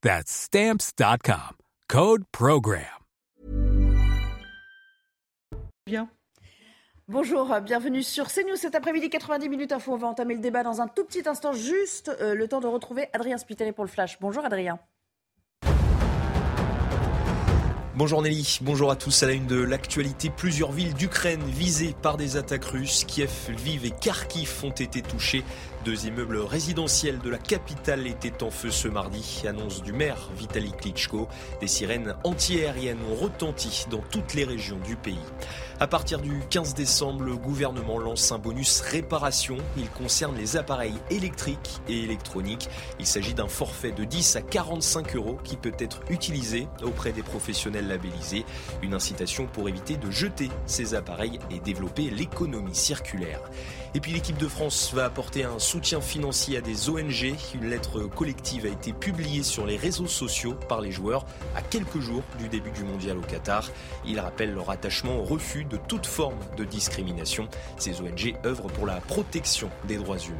That's Stamps.com. Code Program. Bien. Bonjour, bienvenue sur CNews cet après-midi 90 minutes info. On va entamer le débat dans un tout petit instant, juste euh, le temps de retrouver Adrien Spitalet pour le flash. Bonjour Adrien. Bonjour Nelly, bonjour à tous. À la une de l'actualité, plusieurs villes d'Ukraine visées par des attaques russes. Kiev, Lviv et Kharkiv ont été touchés. Deux immeubles résidentiels de la capitale étaient en feu ce mardi. Annonce du maire Vitaly Klitschko. Des sirènes antiaériennes ont retenti dans toutes les régions du pays. À partir du 15 décembre, le gouvernement lance un bonus réparation. Il concerne les appareils électriques et électroniques. Il s'agit d'un forfait de 10 à 45 euros qui peut être utilisé auprès des professionnels labellisés. Une incitation pour éviter de jeter ces appareils et développer l'économie circulaire. Et puis l'équipe de France va apporter un soutien financier à des ONG. Une lettre collective a été publiée sur les réseaux sociaux par les joueurs à quelques jours du début du mondial au Qatar. Ils rappellent leur attachement au refus de toute forme de discrimination. Ces ONG œuvrent pour la protection des droits humains.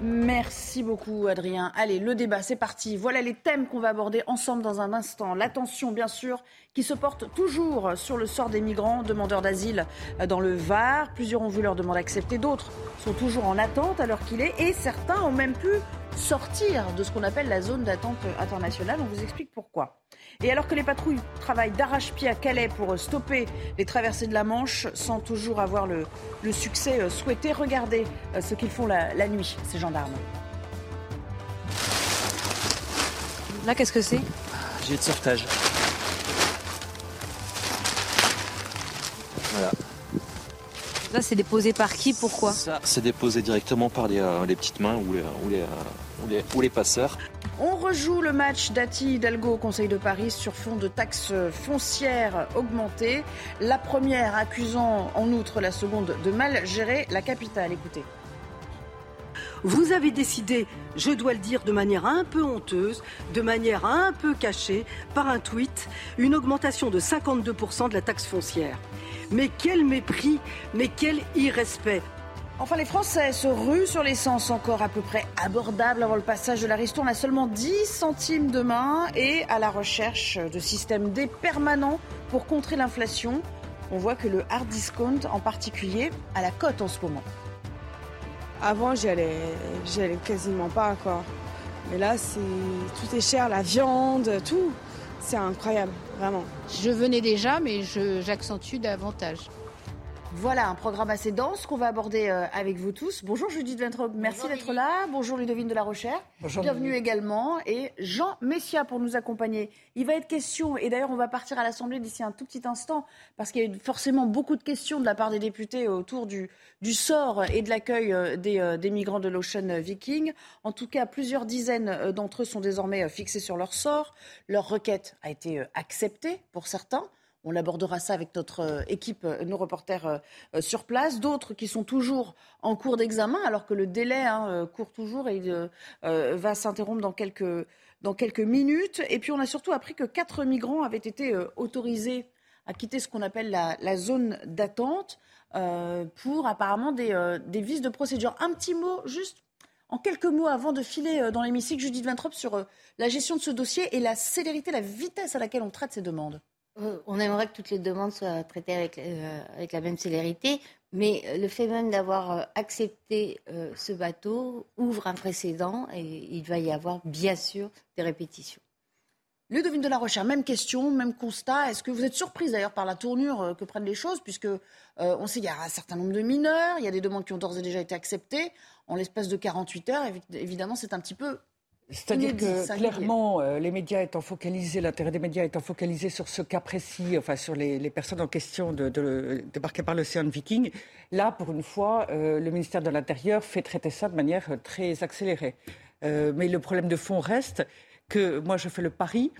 Merci beaucoup Adrien. Allez, le débat, c'est parti. Voilà les thèmes qu'on va aborder ensemble dans un instant. L'attention, bien sûr, qui se porte toujours sur le sort des migrants demandeurs d'asile dans le Var. Plusieurs ont vu leur demande acceptée, d'autres sont toujours en attente à l'heure qu'il est et certains ont même pu sortir de ce qu'on appelle la zone d'attente internationale. On vous explique pourquoi. Et alors que les patrouilles travaillent d'arrache-pied à Calais pour stopper les traversées de la Manche sans toujours avoir le, succès euh, souhaité, regardez euh, ce qu'ils font la, la nuit, ces gendarmes. Là, qu'est-ce que c'est? J'ai de sauvetage. Voilà. Là, c'est déposé par qui Pourquoi Ça, c'est déposé directement par les, euh, petites mains ou les, ou, les, ou, ou les passeurs. On rejoue le match d'Ati Hidalgo au Conseil de Paris sur fond de taxes foncières augmentées. La première accusant en outre la seconde de mal gérer la capitale. Écoutez. Vous avez décidé, je dois le dire de manière un peu honteuse, de manière un peu cachée, par un tweet, une augmentation de 52% de la taxe foncière. Mais quel mépris, mais quel irrespect. Enfin, les Français se ruent sur l'essence encore à peu près abordable avant le passage de la ristourne à seulement 10 centimes demain et à la recherche de systèmes D permanents pour contrer l'inflation. On voit que le hard discount en particulier a la cote en ce moment. Avant, j'y allais, allais quasiment pas encore. Mais là, c'est tout est cher, la viande, tout. C'est incroyable, vraiment. Je venais déjà, mais j'accentue davantage. Voilà un programme assez dense qu'on va aborder euh, avec vous tous. Bonjour Judith Ventrop, merci d'être là. Bonjour Ludovine de la Rochère. Bonjour, Bienvenue également. Et Jean Messia pour nous accompagner. Il va être question, et d'ailleurs on va partir à l'Assemblée d'ici un tout petit instant, parce qu'il y a eu forcément beaucoup de questions de la part des députés autour du, du sort et de l'accueil euh, des, euh, des, migrants de l'Ocean Viking. En tout cas, plusieurs dizaines d'entre eux sont désormais fixés sur leur sort. Leur requête a été acceptée pour certains. On abordera ça avec notre euh, équipe, euh, nos reporters euh, sur place. D'autres qui sont toujours en cours d'examen, alors que le délai hein, court toujours et va s'interrompre dans quelques, minutes. Et puis on a surtout appris que quatre migrants avaient été autorisés à quitter ce qu'on appelle la, zone d'attente pour apparemment des, des vices de procédure. Un petit mot juste en quelques mots avant de filer dans l'hémicycle, Judith Vintrop, sur la gestion de ce dossier et la célérité, la vitesse à laquelle on traite ces demandes. Euh, on aimerait que toutes les demandes soient traitées avec, euh, avec la même célérité, mais euh, le fait même d'avoir accepté ce bateau ouvre un précédent et il va y avoir bien sûr des répétitions. Ludovine de la Recherche, même question, même constat. Est-ce que vous êtes surprise d'ailleurs par la tournure que prennent les choses, puisque on sait qu'il y a un certain nombre de mineurs, il y a des demandes qui ont d'ores et déjà été acceptées. En l'espace de 48 heures, évidemment, c'est un petit peu c'est-à-dire que clairement, euh, les médias étant focalisés, l'intérêt des médias étant focalisé sur ce cas précis, enfin sur les, personnes en question de, de, débarquées par l'océan Viking, là, pour une fois, le ministère de l'Intérieur fait traiter ça de manière très accélérée. mais le problème de fond reste, que moi je fais le pari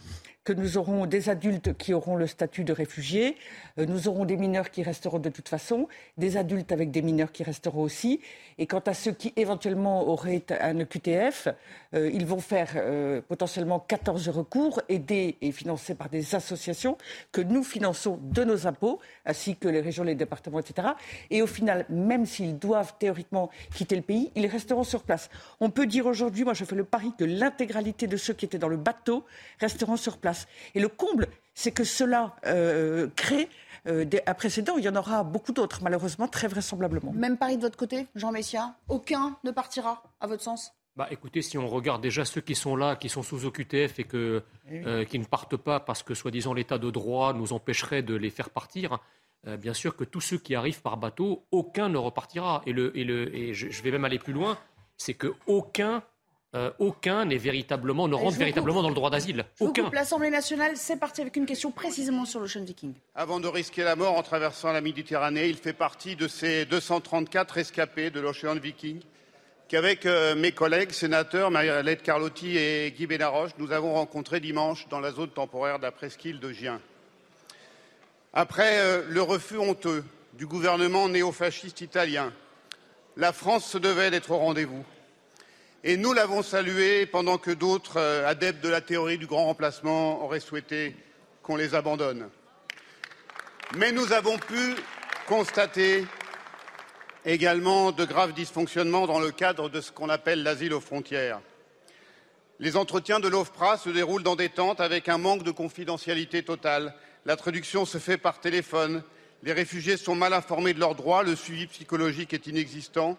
que nous aurons des adultes qui auront le statut de réfugiés, euh, nous aurons des mineurs qui resteront de toute façon, des adultes avec des mineurs qui resteront aussi. Et quant à ceux qui éventuellement auraient un EQTF, euh, ils vont faire euh, potentiellement 14 recours, aidés et financés par des associations que nous finançons de nos impôts, ainsi que les régions, les départements, etc. Et au final, même s'ils doivent théoriquement quitter le pays, ils resteront sur place. On peut dire aujourd'hui, moi je fais le pari que l'intégralité de ceux qui étaient dans le bateau resteront sur place. Et le comble, c'est que cela euh, crée euh, un précédent. Il y en aura beaucoup d'autres, malheureusement, très vraisemblablement. Même pari de votre côté, Jean Messia Aucun ne partira, à votre sens? Bah, écoutez, si on regarde déjà ceux qui sont là, qui sont sous OQTF et que, eh euh, qui ne partent pas parce que, soi-disant, l'état de droit nous empêcherait de les faire partir, bien sûr que tous ceux qui arrivent par bateau, aucun ne repartira. Et, le, et, le, et je, je, vais même aller plus loin, c'est qu'aucun euh, aucun n'est véritablement, ne rentre véritablement dans le droit d'asile. Aucun. L'Assemblée nationale, c'est parti avec une question précisément sur l'Ocean Viking. Avant de risquer la mort en traversant la Méditerranée, il fait partie de ces 234 rescapés de l'Ocean Viking qu'avec euh, mes collègues sénateurs Marie-Alette Carlotti et Guy Benaroche, nous avons rencontré dimanche dans la zone temporaire de la presqu'île de Gien. Après euh, le refus honteux du gouvernement néofasciste italien, la France se devait d'être au rendez-vous et nous l'avons salué pendant que d'autres euh, adeptes de la théorie du grand remplacement auraient souhaité qu'on les abandonne. Mais nous avons pu constater également de graves dysfonctionnements dans le cadre de ce qu'on appelle l'asile aux frontières. Les entretiens de l'OFPRA se déroulent dans des tentes avec un manque de confidentialité totale. La traduction se fait par téléphone. Les réfugiés sont mal informés de leurs droits. Le suivi psychologique est inexistant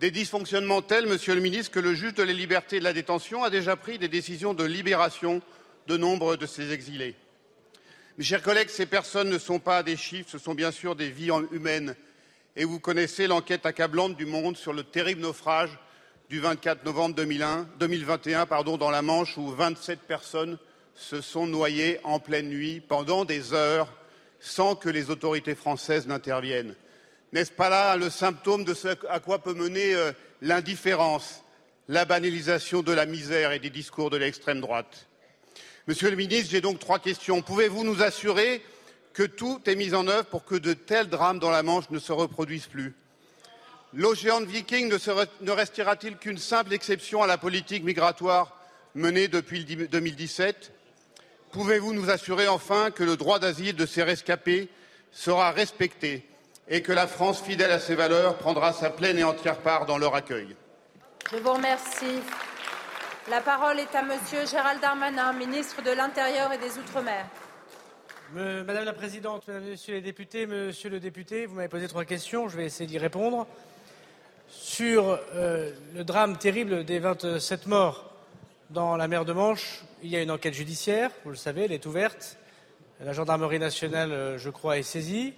des dysfonctionnements tels, Monsieur le Ministre, que le juge de la liberté et de la détention a déjà pris des décisions de libération de nombre de ces exilés. Mes chers collègues, ces personnes ne sont pas des chiffres, ce sont bien sûr des vies humaines. Et vous connaissez l'enquête accablante du Monde sur le terrible naufrage du 24 novembre 2001, 2021 pardon, dans la Manche où 27 personnes se sont noyées en pleine nuit pendant des heures sans que les autorités françaises n'interviennent. N'est-ce pas là le symptôme de ce à quoi peut mener euh, l'indifférence, la banalisation de la misère et des discours de l'extrême droite? Monsieur le ministre, j'ai donc trois questions. Pouvez-vous nous assurer que tout est mis en œuvre pour que de tels drames dans la Manche ne se reproduisent plus? L'Ocean Viking ne, ne restera-t-il qu'une simple exception à la politique migratoire menée depuis 2017 Pouvez-vous nous assurer enfin que le droit d'asile de ces rescapés sera respecté? Et que la France, fidèle à ses valeurs, prendra sa pleine et entière part dans leur accueil. Je vous remercie. La parole est à Monsieur Gérald Darmanin, ministre de l'Intérieur et des Outre-mer. Madame la Présidente, Mesdames et Messieurs les députés, Monsieur le député, vous m'avez posé trois questions, je vais essayer d'y répondre. Sur euh, le drame terrible des 27 morts dans la mer de Manche, il y a une enquête judiciaire, vous le savez, elle est ouverte. La gendarmerie nationale, euh, je crois, est saisie.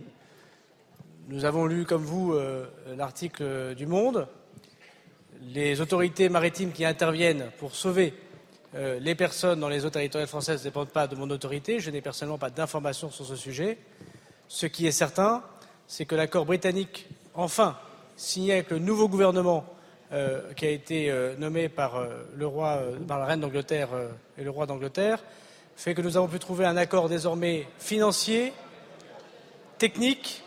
Nous avons lu, comme vous, euh, l'article du Monde. Les autorités maritimes qui interviennent pour sauver euh, les personnes dans les eaux territoriales françaises ne dépendent pas de mon autorité. Je n'ai personnellement pas d'informations sur ce sujet. Ce qui est certain, c'est que l'accord britannique, enfin signé avec le nouveau gouvernement euh, qui a été nommé par, le roi, par la reine d'Angleterre et le roi d'Angleterre, fait que nous avons pu trouver un accord désormais financier, technique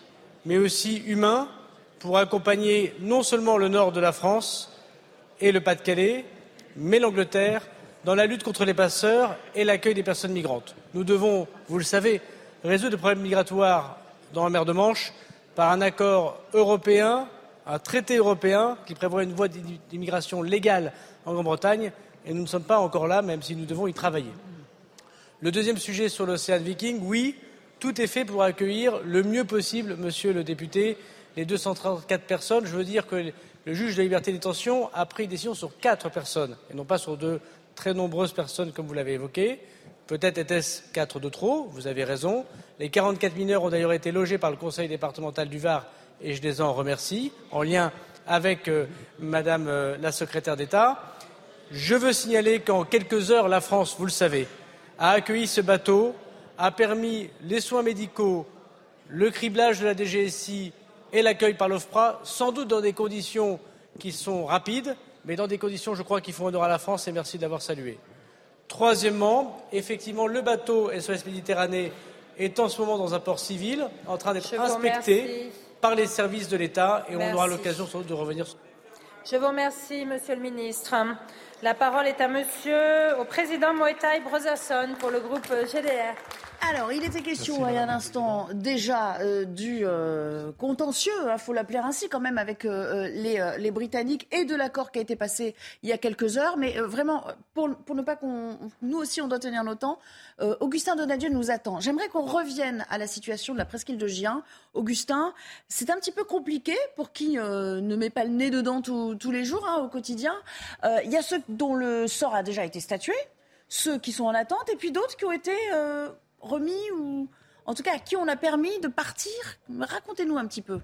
mais aussi humain, pour accompagner non seulement le nord de la France et le Pas-de-Calais, mais l'Angleterre dans la lutte contre les passeurs et l'accueil des personnes migrantes. Nous devons, vous le savez, résoudre le problème migratoire dans la mer de Manche par un accord européen, un traité européen qui prévoit une voie d'immigration légale en Grande-Bretagne, et nous ne sommes pas encore là, même si nous devons y travailler. Le deuxième sujet sur l'océan Viking, oui, tout est fait pour accueillir le mieux possible, monsieur le député, les 234 personnes. Je veux dire que le juge de la liberté de détention a pris décision sur quatre personnes et non pas sur de très nombreuses personnes comme vous l'avez évoqué. Peut-être était-ce quatre de trop, vous avez raison. Les 44 mineurs ont d'ailleurs été logés par le conseil départemental du Var et je les en remercie, en lien avec euh, Madame euh, la secrétaire d'État. Je veux signaler qu'en quelques heures, la France, vous le savez, a accueilli ce bateau, a permis les soins médicaux, le criblage de la DGSI et l'accueil par l'OFPRA, sans doute dans des conditions qui sont rapides, mais dans des conditions, je crois, qui font honneur à la France et merci d'avoir salué. Troisièmement, effectivement, le bateau SOS Méditerranée est en ce moment dans un port civil, en train d'être inspecté par les services de l'État et on aura l'occasion sans doute de revenir. Je vous remercie, Monsieur le Ministre. La parole est à Monsieur, au président Moetai Brotherson pour le groupe GDR. Alors, il était question il y a un instant déjà euh, du euh, contentieux, il hein, faut l'appeler ainsi quand même, avec euh, les, Britanniques et de l'accord qui a été passé il y a quelques heures. Mais vraiment, pour, ne pas qu'on... Nous aussi, on doit tenir nos temps. Augustin Donadieu nous attend. J'aimerais qu'on revienne à la situation de la presqu'île de Gien. Augustin, c'est un petit peu compliqué pour qui ne met pas le nez dedans tous les jours, hein, au quotidien. Il y a ceux dont le sort a déjà été statué, ceux qui sont en attente, et puis d'autres qui ont été remis ou en tout cas à qui on a permis de partir? Racontez-nous un petit peu.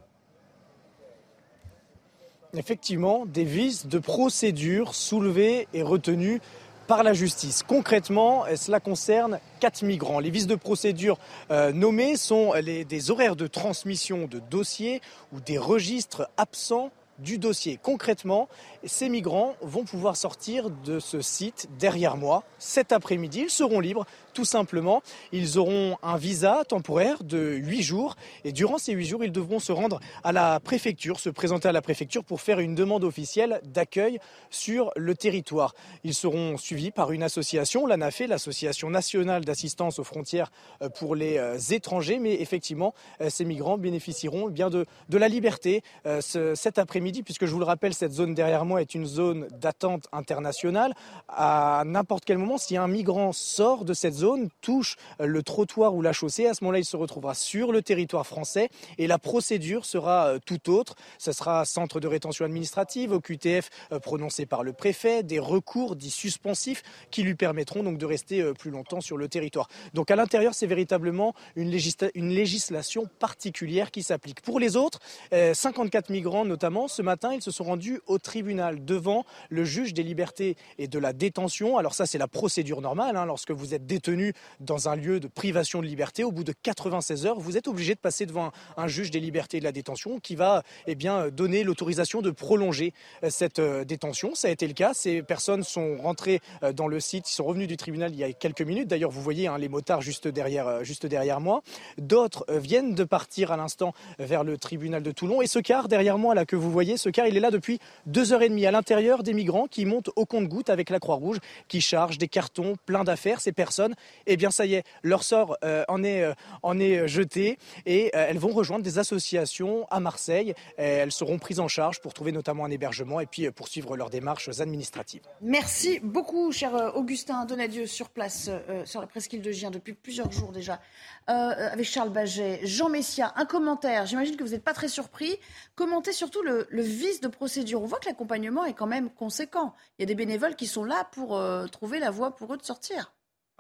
Effectivement, des vices de procédure soulevés et retenus par la justice. Concrètement, cela concerne quatre migrants. Les vices de procédure euh, nommés sont des horaires de transmission de dossiers ou des registres absents du dossier. Concrètement, ces migrants vont pouvoir sortir de ce site derrière moi cet après-midi. Ils seront libres, tout simplement. Ils auront un visa temporaire de 8 jours et durant ces 8 jours, ils devront se rendre à la préfecture, se présenter à la préfecture pour faire une demande officielle d'accueil sur le territoire. Ils seront suivis par une association, l'ANAFE, l'Association nationale d'assistance aux frontières euh, pour les euh, étrangers. Mais effectivement, euh, ces migrants bénéficieront eh bien de, la liberté cet après-midi, puisque je vous le rappelle, cette zone derrière moi est une zone d'attente internationale. À n'importe quel moment, si un migrant sort de cette zone, touche le trottoir ou la chaussée, à ce moment-là, il se retrouvera sur le territoire français et la procédure sera euh, tout autre. Ce sera centre de rétention administrative, au QTF euh, prononcé par le préfet, des recours dits suspensifs qui lui permettront donc de rester euh, plus longtemps sur le territoire. Donc à l'intérieur, c'est véritablement une, une, législation particulière qui s'applique. Pour les autres, 54 migrants notamment, ce matin, ils se sont rendus au tribunal devant le juge des libertés et de la détention. Alors ça, c'est la procédure normale. Hein. Lorsque vous êtes détenu dans un lieu de privation de liberté, au bout de 96 heures, vous êtes obligé de passer devant un, juge des libertés et de la détention qui va eh bien, donner l'autorisation de prolonger euh, cette euh, détention. Ça a été le cas. Ces personnes sont rentrées euh, dans le site, ils sont revenus du tribunal il y a quelques minutes. D'ailleurs, vous voyez hein, les motards juste derrière, juste derrière moi. D'autres viennent de partir à l'instant vers le tribunal de Toulon. Et ce car derrière moi, là, que vous voyez, ce car, il est là depuis deux heures et à l'intérieur des migrants qui montent au compte-goutte avec la Croix-Rouge, qui chargent des cartons plein d'affaires. Ces personnes, eh bien ça y est, leur sort euh, en, est, euh, en est jeté et euh, elles vont rejoindre des associations à Marseille. elles seront prises en charge pour trouver notamment un hébergement et puis poursuivre leurs démarches administratives. Merci beaucoup, cher Augustin Donadieu, sur place, sur la presqu'île de Gien, depuis plusieurs jours déjà, avec Charles Baget. Jean Messia, un commentaire. J'imagine que vous n'êtes pas très surpris. Commentez surtout le, vice de procédure. On voit que l'accompagnement est quand même conséquent. Il y a des bénévoles qui sont là pour euh, trouver la voie pour eux de sortir.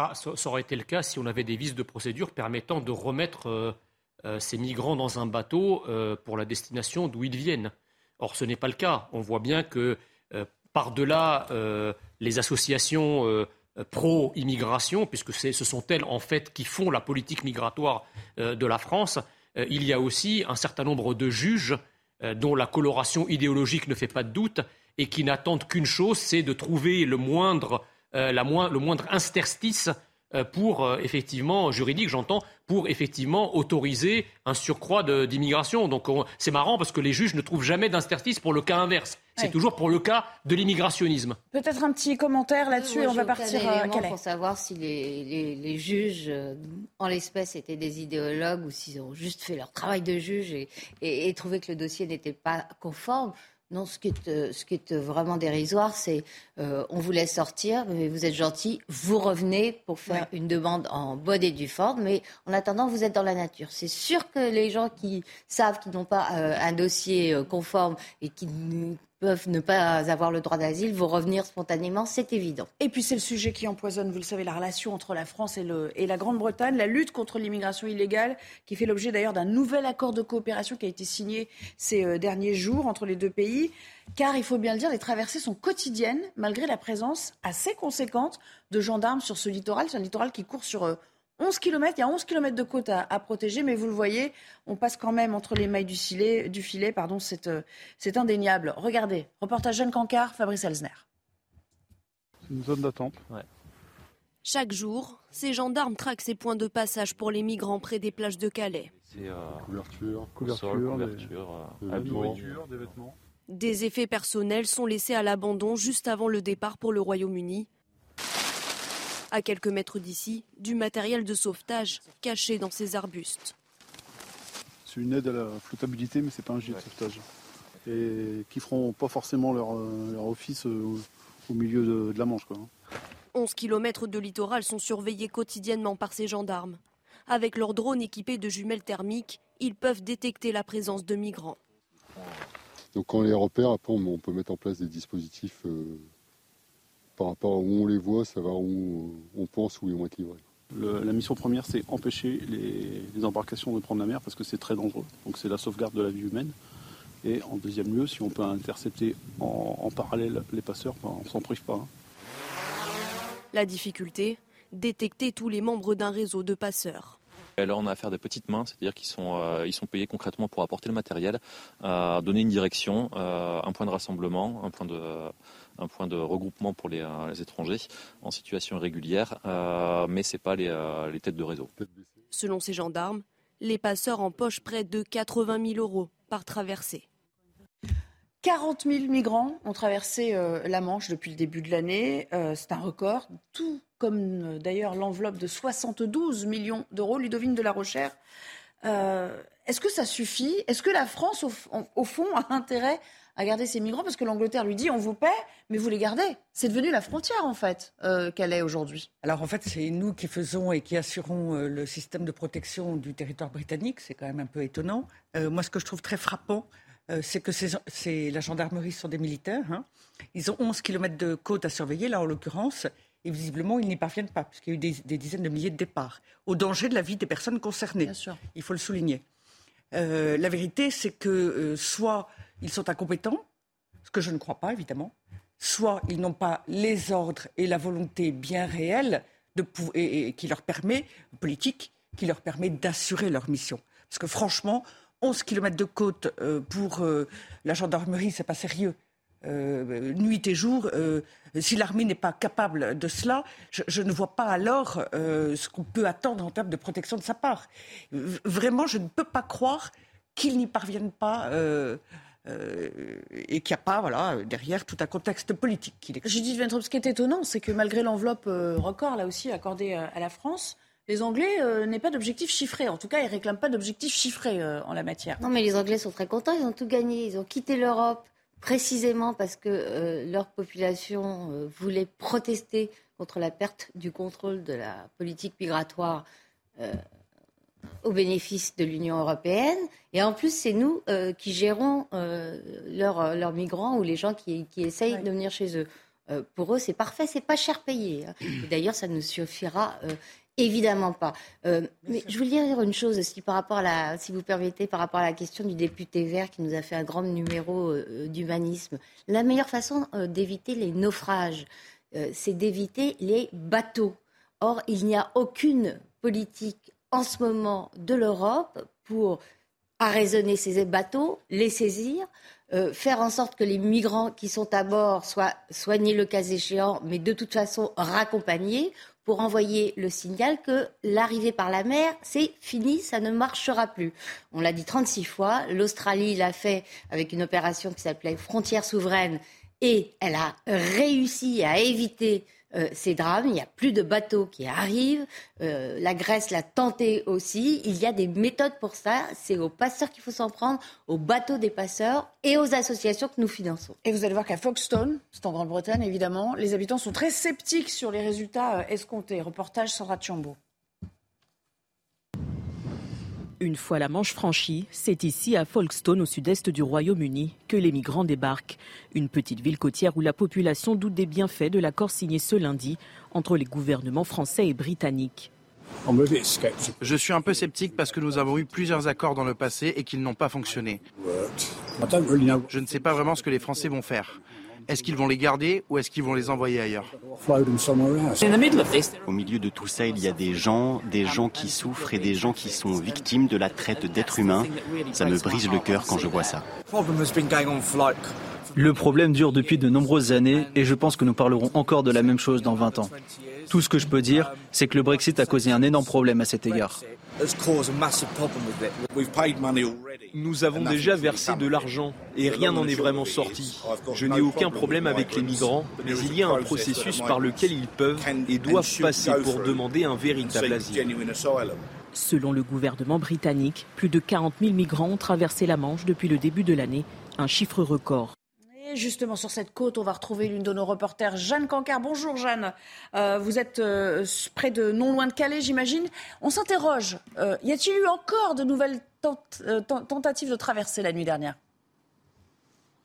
Ah, ça, aurait été le cas si on avait des vices de procédure permettant de remettre euh, euh, ces migrants dans un bateau pour la destination d'où ils viennent. Or, ce n'est pas le cas. On voit bien que par-delà les associations pro-immigration, puisque ce sont elles en fait qui font la politique migratoire de la France, il y a aussi un certain nombre de juges euh, dont la coloration idéologique ne fait pas de doute et qui n'attendent qu'une chose, c'est de trouver le moindre, euh, le moindre interstice euh, pour effectivement juridique, j'entends, pour effectivement autoriser un surcroît d'immigration. Donc c'est marrant parce que les juges ne trouvent jamais d'interstice pour le cas inverse. C'est toujours pour le cas de l'immigration,isme. Peut-être un petit commentaire là-dessus on va partir à Pour savoir si les, juges, en l'espèce, étaient des idéologues ou s'ils ont juste fait leur travail de juge et, et trouvé que le dossier n'était pas conforme. Non, ce qui est, euh, ce qui est vraiment dérisoire, c'est euh, on vous laisse sortir, mais vous êtes gentil, vous revenez pour faire une demande en bonne et due forme, mais en attendant, vous êtes dans la nature. C'est sûr que les gens qui savent qu'ils n'ont pas euh, un dossier conforme et qui peuvent ne pas avoir le droit d'asile vont revenir spontanément, c'est évident. Et puis c'est le sujet qui empoisonne, vous le savez, la relation entre la France et, et la Grande-Bretagne, la lutte contre l'immigration illégale, qui fait l'objet d'ailleurs d'un nouvel accord de coopération qui a été signé ces euh, derniers jours entre les deux pays. Car il faut bien le dire, les traversées sont quotidiennes, malgré la présence assez conséquente de gendarmes sur ce littoral. C'est un littoral qui court sur euh, 11 km, il y a 11 km de côte à, protéger, mais vous le voyez, on passe quand même entre les mailles du filet, du filet pardon, c'est, euh, indéniable. Regardez, reportage Jeanne Cancard, Fabrice Elsner. C'est une zone d'attente. Chaque jour, ces gendarmes traquent ces points de passage pour les migrants près des plages de Calais. C'est euh, couverture, couverture, couverture des, euh, des vêtements. Des effets personnels sont laissés à l'abandon juste avant le départ pour le Royaume-Uni. À quelques mètres d'ici, du matériel de sauvetage caché dans ces arbustes. C'est une aide à la flottabilité, mais ce n'est pas un gilet de sauvetage. Et qui feront pas forcément leur, euh, office euh, au milieu de, la Manche. Quoi. 11 km de littoral sont surveillés quotidiennement par ces gendarmes. Avec leurs drones équipés de jumelles thermiques, ils peuvent détecter la présence de migrants. Donc quand on les repère, après on peut mettre en place des dispositifs euh, par rapport à où on les voit, ça va où on pense où ils vont être livrés. la mission première, c'est empêcher les, embarcations de prendre la mer parce que c'est très dangereux. Donc c'est la sauvegarde de la vie humaine. Et en deuxième lieu, si on peut intercepter en, parallèle les passeurs, ben, on s'en prive pas. Hein. La difficulté, détecter tous les membres d'un réseau de passeurs. Là, on a affaire des petites mains, c'est-à-dire qu'ils sont, euh, ils sont payés concrètement pour apporter le matériel, euh, donner une direction, euh, un point de rassemblement, un point de, regroupement pour les, étrangers en situation irrégulière, mais ce n'est pas euh, les, têtes de réseau. Selon ces gendarmes, les passeurs empochent près de 80 000 euros par traversée. 40 000 migrants ont traversé la Manche depuis le début de l'année. c'est un record, tout comme d'ailleurs l'enveloppe de 72 millions d'euros. Ludovine de la Rochère, est-ce que ça suffit? Est-ce que la France, au, fond, a intérêt à garder ces migrants? Parce que l'Angleterre lui dit on vous paie, mais vous les gardez. C'est devenu la frontière en fait euh, qu'elle est aujourd'hui. Alors en fait, c'est nous qui faisons et qui assurons euh, le système de protection du territoire britannique. C'est quand même un peu étonnant. Euh, moi, ce que je trouve très frappant, c'est que c'est la gendarmerie sont des militaires. Hein. Ils ont 11 km de côte à surveiller, là en l'occurrence. Et visiblement, ils n'y parviennent pas, puisqu'il y a eu des, des, dizaines de milliers de départs, au danger de la vie des personnes concernées. Bien sûr. Il faut le souligner. la vérité, c'est que soit ils sont incompétents, ce que je ne crois pas évidemment, soit ils n'ont pas les ordres et la volonté bien réelle de, et, qui leur permet, politique, qui leur permet d'assurer leur mission. Parce que franchement, 11 km de côte euh, pour euh, la gendarmerie, c'est pas sérieux. Euh, nuit et jour, si l'armée n'est pas capable de cela, je, ne vois pas alors ce qu'on peut attendre en termes de protection de sa part. Vraiment, je ne peux pas croire qu'ils n'y parviennent pas et qu'il n'y a pas voilà, derrière tout un contexte politique Judith Ventrop, ce qui est étonnant, c'est que malgré l'enveloppe record, là aussi, accordée à la France, les Anglais n'aient pas d'objectif chiffré. En tout cas, ils ne réclament pas d'objectif chiffré en la matière. Non, mais les Anglais sont très contents. Ils ont tout gagné. Ils ont quitté l'Europe précisément parce que leur population voulait protester contre la perte du contrôle de la politique migratoire au bénéfice de l'Union européenne. Et en plus, c'est nous euh, qui gérons euh, euh, leurs, migrants ou les gens qui, essayent de venir chez eux. pour eux, c'est parfait, c'est pas cher payé. Hein. D'ailleurs, ça ne suffira évidemment pas. mais je voulais dire une chose aussi par rapport à la, si vous permettez, par rapport à la question du député vert qui nous a fait un grand numéro d'humanisme. La meilleure façon d'éviter les naufrages, c'est d'éviter les bateaux. Or, il n'y a aucune politique en ce moment de l'Europe pour arraisonner ces bateaux, les saisir, euh, faire en sorte que les migrants qui sont à bord soient soignés le cas échéant, mais de toute façon raccompagnés pour envoyer le signal que l'arrivée par la mer, c'est fini, ça ne marchera plus. On l'a dit 36 fois, l'Australie l'a fait avec une opération qui s'appelait Frontières souveraines et elle a réussi à éviter euh, ces drames. Il n'y a plus de bateaux qui arrivent. Euh, la Grèce l'a tenté aussi. Il y a des méthodes pour ça. C'est aux passeurs qu'il faut s'en prendre, aux bateaux des passeurs et aux associations que nous finançons. Et vous allez voir qu'à Folkestone, c'est en Grande-Bretagne évidemment, les habitants sont très sceptiques sur les résultats euh, escomptés. Reportage Sandra Chambaud. Une fois la Manche franchie, c'est ici à Folkestone, au sud-est du Royaume-Uni, que les migrants débarquent. Une petite ville côtière où la population doute des bienfaits de l'accord signé ce lundi entre les gouvernements français et britanniques. Je suis un peu sceptique parce que nous avons eu plusieurs accords dans le passé et qu'ils n'ont pas fonctionné. Je ne sais pas vraiment ce que les Français vont faire. Est-ce qu'ils vont les garder ou est-ce qu'ils vont les envoyer ailleurs Au milieu de tout ça, il y a des gens, des gens qui souffrent et des gens qui sont victimes de la traite d'êtres humains. Ça me brise le cœur quand je vois ça. Le problème dure depuis de nombreuses années et je pense que nous parlerons encore de la même chose dans 20 ans. Tout ce que je peux dire, c'est que le Brexit a causé un énorme problème à cet égard. Nous avons déjà versé de l'argent et rien n'en est vraiment sorti. Je n'ai aucun problème avec les migrants, mais il y a un processus par lequel ils peuvent et doivent passer pour demander un véritable asile. Selon le gouvernement britannique, plus de 40 000 migrants ont traversé la Manche depuis le début de l'année, un chiffre record justement, sur cette côte, on va retrouver l'une de nos reporters, Jeanne Cancard. Bonjour Jeanne. Euh, vous êtes euh, près de non loin de Calais, j'imagine. On s'interroge. Euh, y a-t-il eu encore de nouvelles tentatives de traversée la nuit dernière?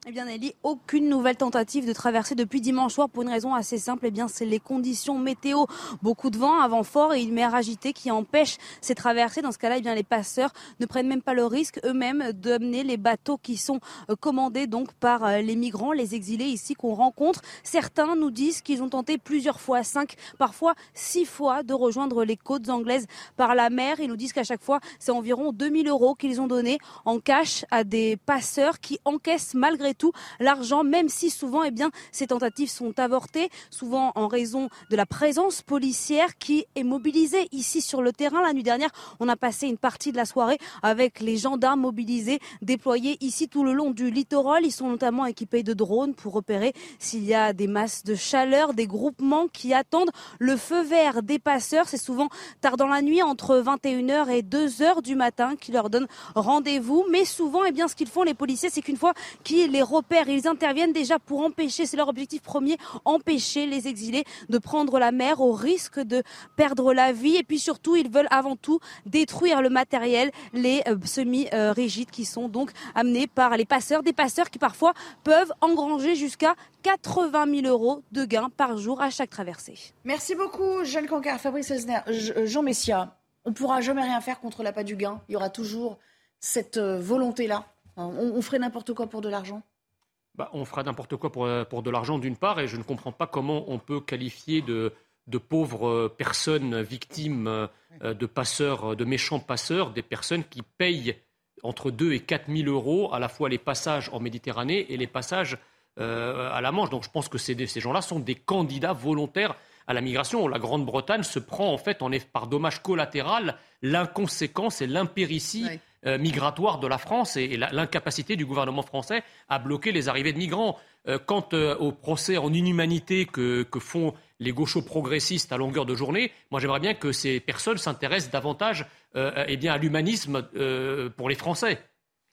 Eh bien, Nelly, aucune nouvelle tentative de traverser depuis dimanche soir pour une raison assez simple. Eh bien, c'est les conditions météo. Beaucoup de vent, un vent fort et une mer agitée qui empêche ces traversées. Dans ce cas-là, eh bien, les passeurs ne prennent même pas le risque eux-mêmes d'amener les bateaux qui sont euh, commandés donc par euh, les migrants, les exilés ici qu'on rencontre. Certains nous disent qu'ils ont tenté plusieurs fois, cinq, parfois six fois de rejoindre les côtes anglaises par la mer. Ils nous disent qu'à chaque fois, c'est environ 2000 euros qu'ils ont donné en cash à des passeurs qui encaissent malgré tout l'argent, même si souvent, eh bien, ces tentatives sont avortées, souvent en raison de la présence policière qui est mobilisée ici sur le terrain. La nuit dernière, on a passé une partie de la soirée avec les gendarmes mobilisés, déployés ici tout le long du littoral. Ils sont notamment équipés de drones pour repérer s'il y a des masses de chaleur, des groupements qui attendent le feu vert des passeurs. C'est souvent tard dans la nuit, entre 21h et 2h du matin, qui leur donnent rendez-vous. Mais souvent, eh bien, ce qu'ils font, les policiers, c'est qu'une fois qu'ils les repèrent, ils interviennent déjà pour empêcher, c'est leur objectif premier, empêcher les exilés de prendre la mer au risque de perdre la vie. Et puis surtout, ils veulent avant tout détruire le matériel, les euh, semi-rigides qui sont donc amenés par les passeurs, des passeurs qui parfois peuvent engranger jusqu'à 80 000 euros de gains par jour à chaque traversée. Merci beaucoup, Jeanne Cancard, Fabrice Elsner, Jean Messia. On ne pourra jamais rien faire contre l'appât du gain. Il y aura toujours cette euh, volonté-là. on ferait n'importe quoi pour de l'argent bah, on fera n'importe quoi euh, pour, de l'argent d'une part, et je ne comprends pas comment on peut qualifier de, pauvres euh, personnes victimes euh, de passeurs, de méchants passeurs, des personnes qui payent entre 2 et 4 000 euros à la fois les passages en Méditerranée et les passages à la Manche. Donc je pense que ces, gens-là sont des candidats volontaires à la migration. La Grande-Bretagne se prend en fait en, par dommage collatéral l'inconséquence et l'impéritie euh, migratoire de la France et, l'incapacité du gouvernement français à bloquer les arrivées de migrants. Euh, quant euh, au procès en inhumanité que, font les gauchos progressistes à longueur de journée, moi j'aimerais bien que ces personnes s'intéressent davantage eh à l'humanisme pour les Français,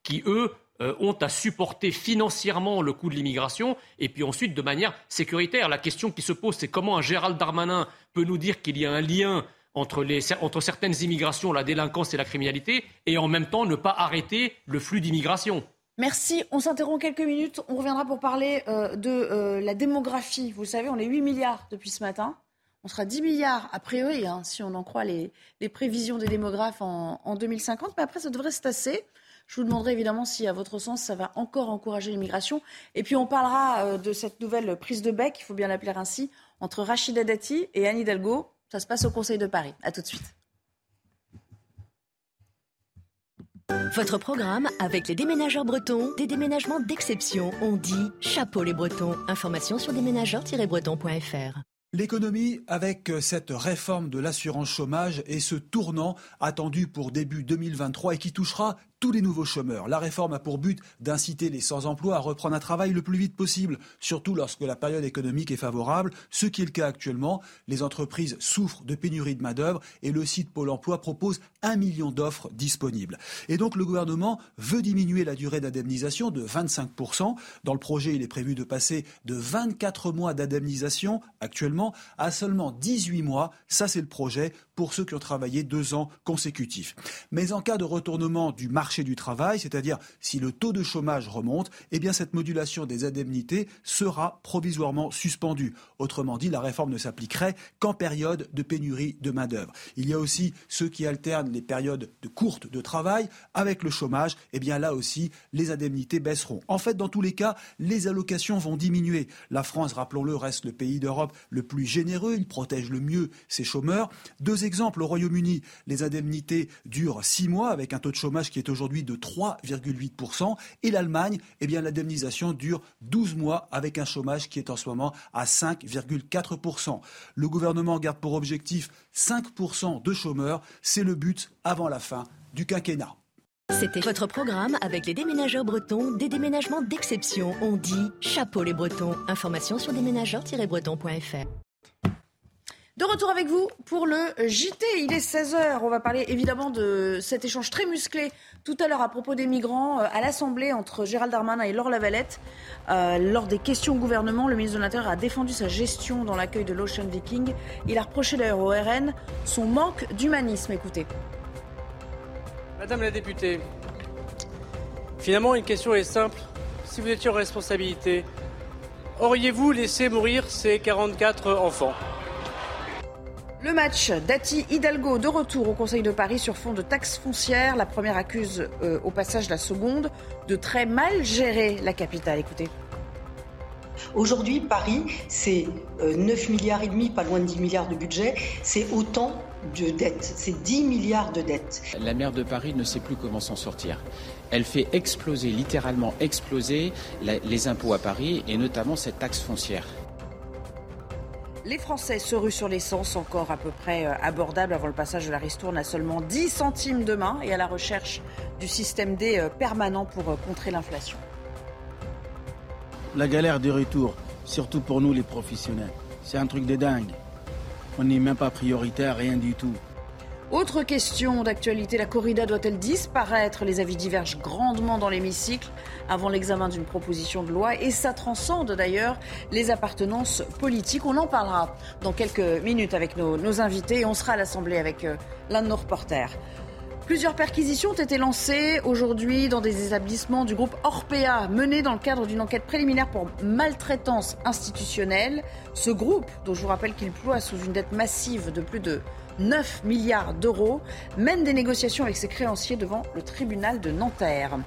qui eux ont à supporter financièrement le coût de l'immigration et puis ensuite de manière sécuritaire. La question qui se pose, c'est comment un Gérald Darmanin peut nous dire qu'il y a un lien entre, certaines immigrations, la délinquance et la criminalité, et en même temps ne pas arrêter le flux d'immigration. Merci. On s'interrompt quelques minutes. On reviendra pour parler euh, de euh, la démographie. Vous savez, on est 8 milliards depuis ce matin. On sera 10 milliards a priori, hein, si on en croit les, prévisions des démographes en, en, 2050. Mais après, ça devrait se tasser. Je vous demanderai évidemment si, à votre sens, ça va encore encourager l'immigration. Et puis, on parlera euh, de cette nouvelle prise de bec, il faut bien l'appeler ainsi, entre Rachida Dati et Anne Hidalgo. Ça se passe au Conseil de Paris. À tout de suite. Votre programme avec les déménageurs bretons, des déménagements d'exception. On dit chapeau les bretons. Information sur déménageurs-bretons.fr. L'économie, avec cette réforme de l'assurance chômage et ce tournant attendu pour début 2023 et qui touchera tous les nouveaux chômeurs. La réforme a pour but d'inciter les sans-emploi à reprendre un travail le plus vite possible, surtout lorsque la période économique est favorable, ce qui est le cas actuellement. Les entreprises souffrent de pénurie de main-d'œuvre et le site Pôle emploi propose un million d'offres disponibles. Et donc le gouvernement veut diminuer la durée d'indemnisation de 25%. Dans le projet, il est prévu de passer de 24 mois d'indemnisation actuellement à seulement 18 mois. Ça, c'est le projet pour ceux qui ont travaillé deux ans consécutifs. Mais en cas de retournement du marché du travail, c'est-à-dire si le taux de chômage remonte, eh bien cette modulation des indemnités sera provisoirement suspendue. Autrement dit, la réforme ne s'appliquerait qu'en période de pénurie de main-d'œuvre. Il y a aussi ceux qui alternent les périodes de courte de travail avec le chômage. Eh bien là aussi, les indemnités baisseront. En fait, dans tous les cas, les allocations vont diminuer. La France, rappelons-le, reste le pays d'Europe le plus généreux. Il protège le mieux ses chômeurs. Deux exemples. Au Royaume-Uni, les indemnités durent six mois avec un taux de chômage qui est aujourd'hui de 3,8%. Et l'Allemagne, eh bien, l'indemnisation dure 12 mois avec un chômage qui est en ce moment à 5,4%. Le gouvernement garde pour objectif 5% de chômeurs. C'est le but avant la fin du quinquennat. C'était votre programme avec les déménageurs bretons, des déménagements d'exception. On dit chapeau les bretons. Information sur déménageurs-bretons.fr. De retour avec vous pour le JT. Il est 16h. On va parler évidemment de cet échange très musclé tout à l'heure à propos des migrants euh, à l'Assemblée entre Gérald Darmanin et Laure Lavalette. Euh, lors des questions au gouvernement, le ministre de l'Intérieur a défendu sa gestion dans l'accueil de l'Ocean Viking. Il a reproché d'ailleurs au RN son manque d'humanisme. Écoutez. Madame la députée, finalement une question est simple. Si vous étiez en responsabilité, auriez-vous laissé mourir ces 44 enfants? Le match Dati Hidalgo de retour au Conseil de Paris sur fond de taxes foncières. La première accuse euh, au passage la seconde de très mal gérer la capitale. Écoutez. Aujourd'hui, Paris, c'est 9 euh, milliards et demi, pas loin de 10 milliards de budget. C'est autant de dettes. C'est 10 milliards de dettes. La maire de Paris ne sait plus comment s'en sortir. Elle fait exploser, littéralement exploser, les impôts à Paris et notamment cette taxe foncière. Les Français se ruent sur l'essence, encore à peu près euh, abordable avant le passage de la ristourne à seulement 10 centimes demain et à la recherche du système D euh, permanent pour euh, contrer l'inflation. La galère des retours, surtout pour nous les professionnels, c'est un truc de dingue. On n'est même pas prioritaire, rien du tout. Autre question d'actualité, la corrida doit-elle disparaître? Les avis divergent grandement dans l'hémicycle avant l'examen d'une proposition de loi et ça transcende d'ailleurs les appartenances politiques. On en parlera dans quelques minutes avec nos, invités et on sera à l'Assemblée avec euh, l'un de nos reporters. Plusieurs perquisitions ont été lancées aujourd'hui dans des établissements du groupe Orpea, menés dans le cadre d'une enquête préliminaire pour maltraitance institutionnelle. Ce groupe, dont je vous rappelle qu'il ploie sous une dette massive de plus de 9 milliards d'euros, mène des négociations avec ses créanciers devant le tribunal de Nanterre.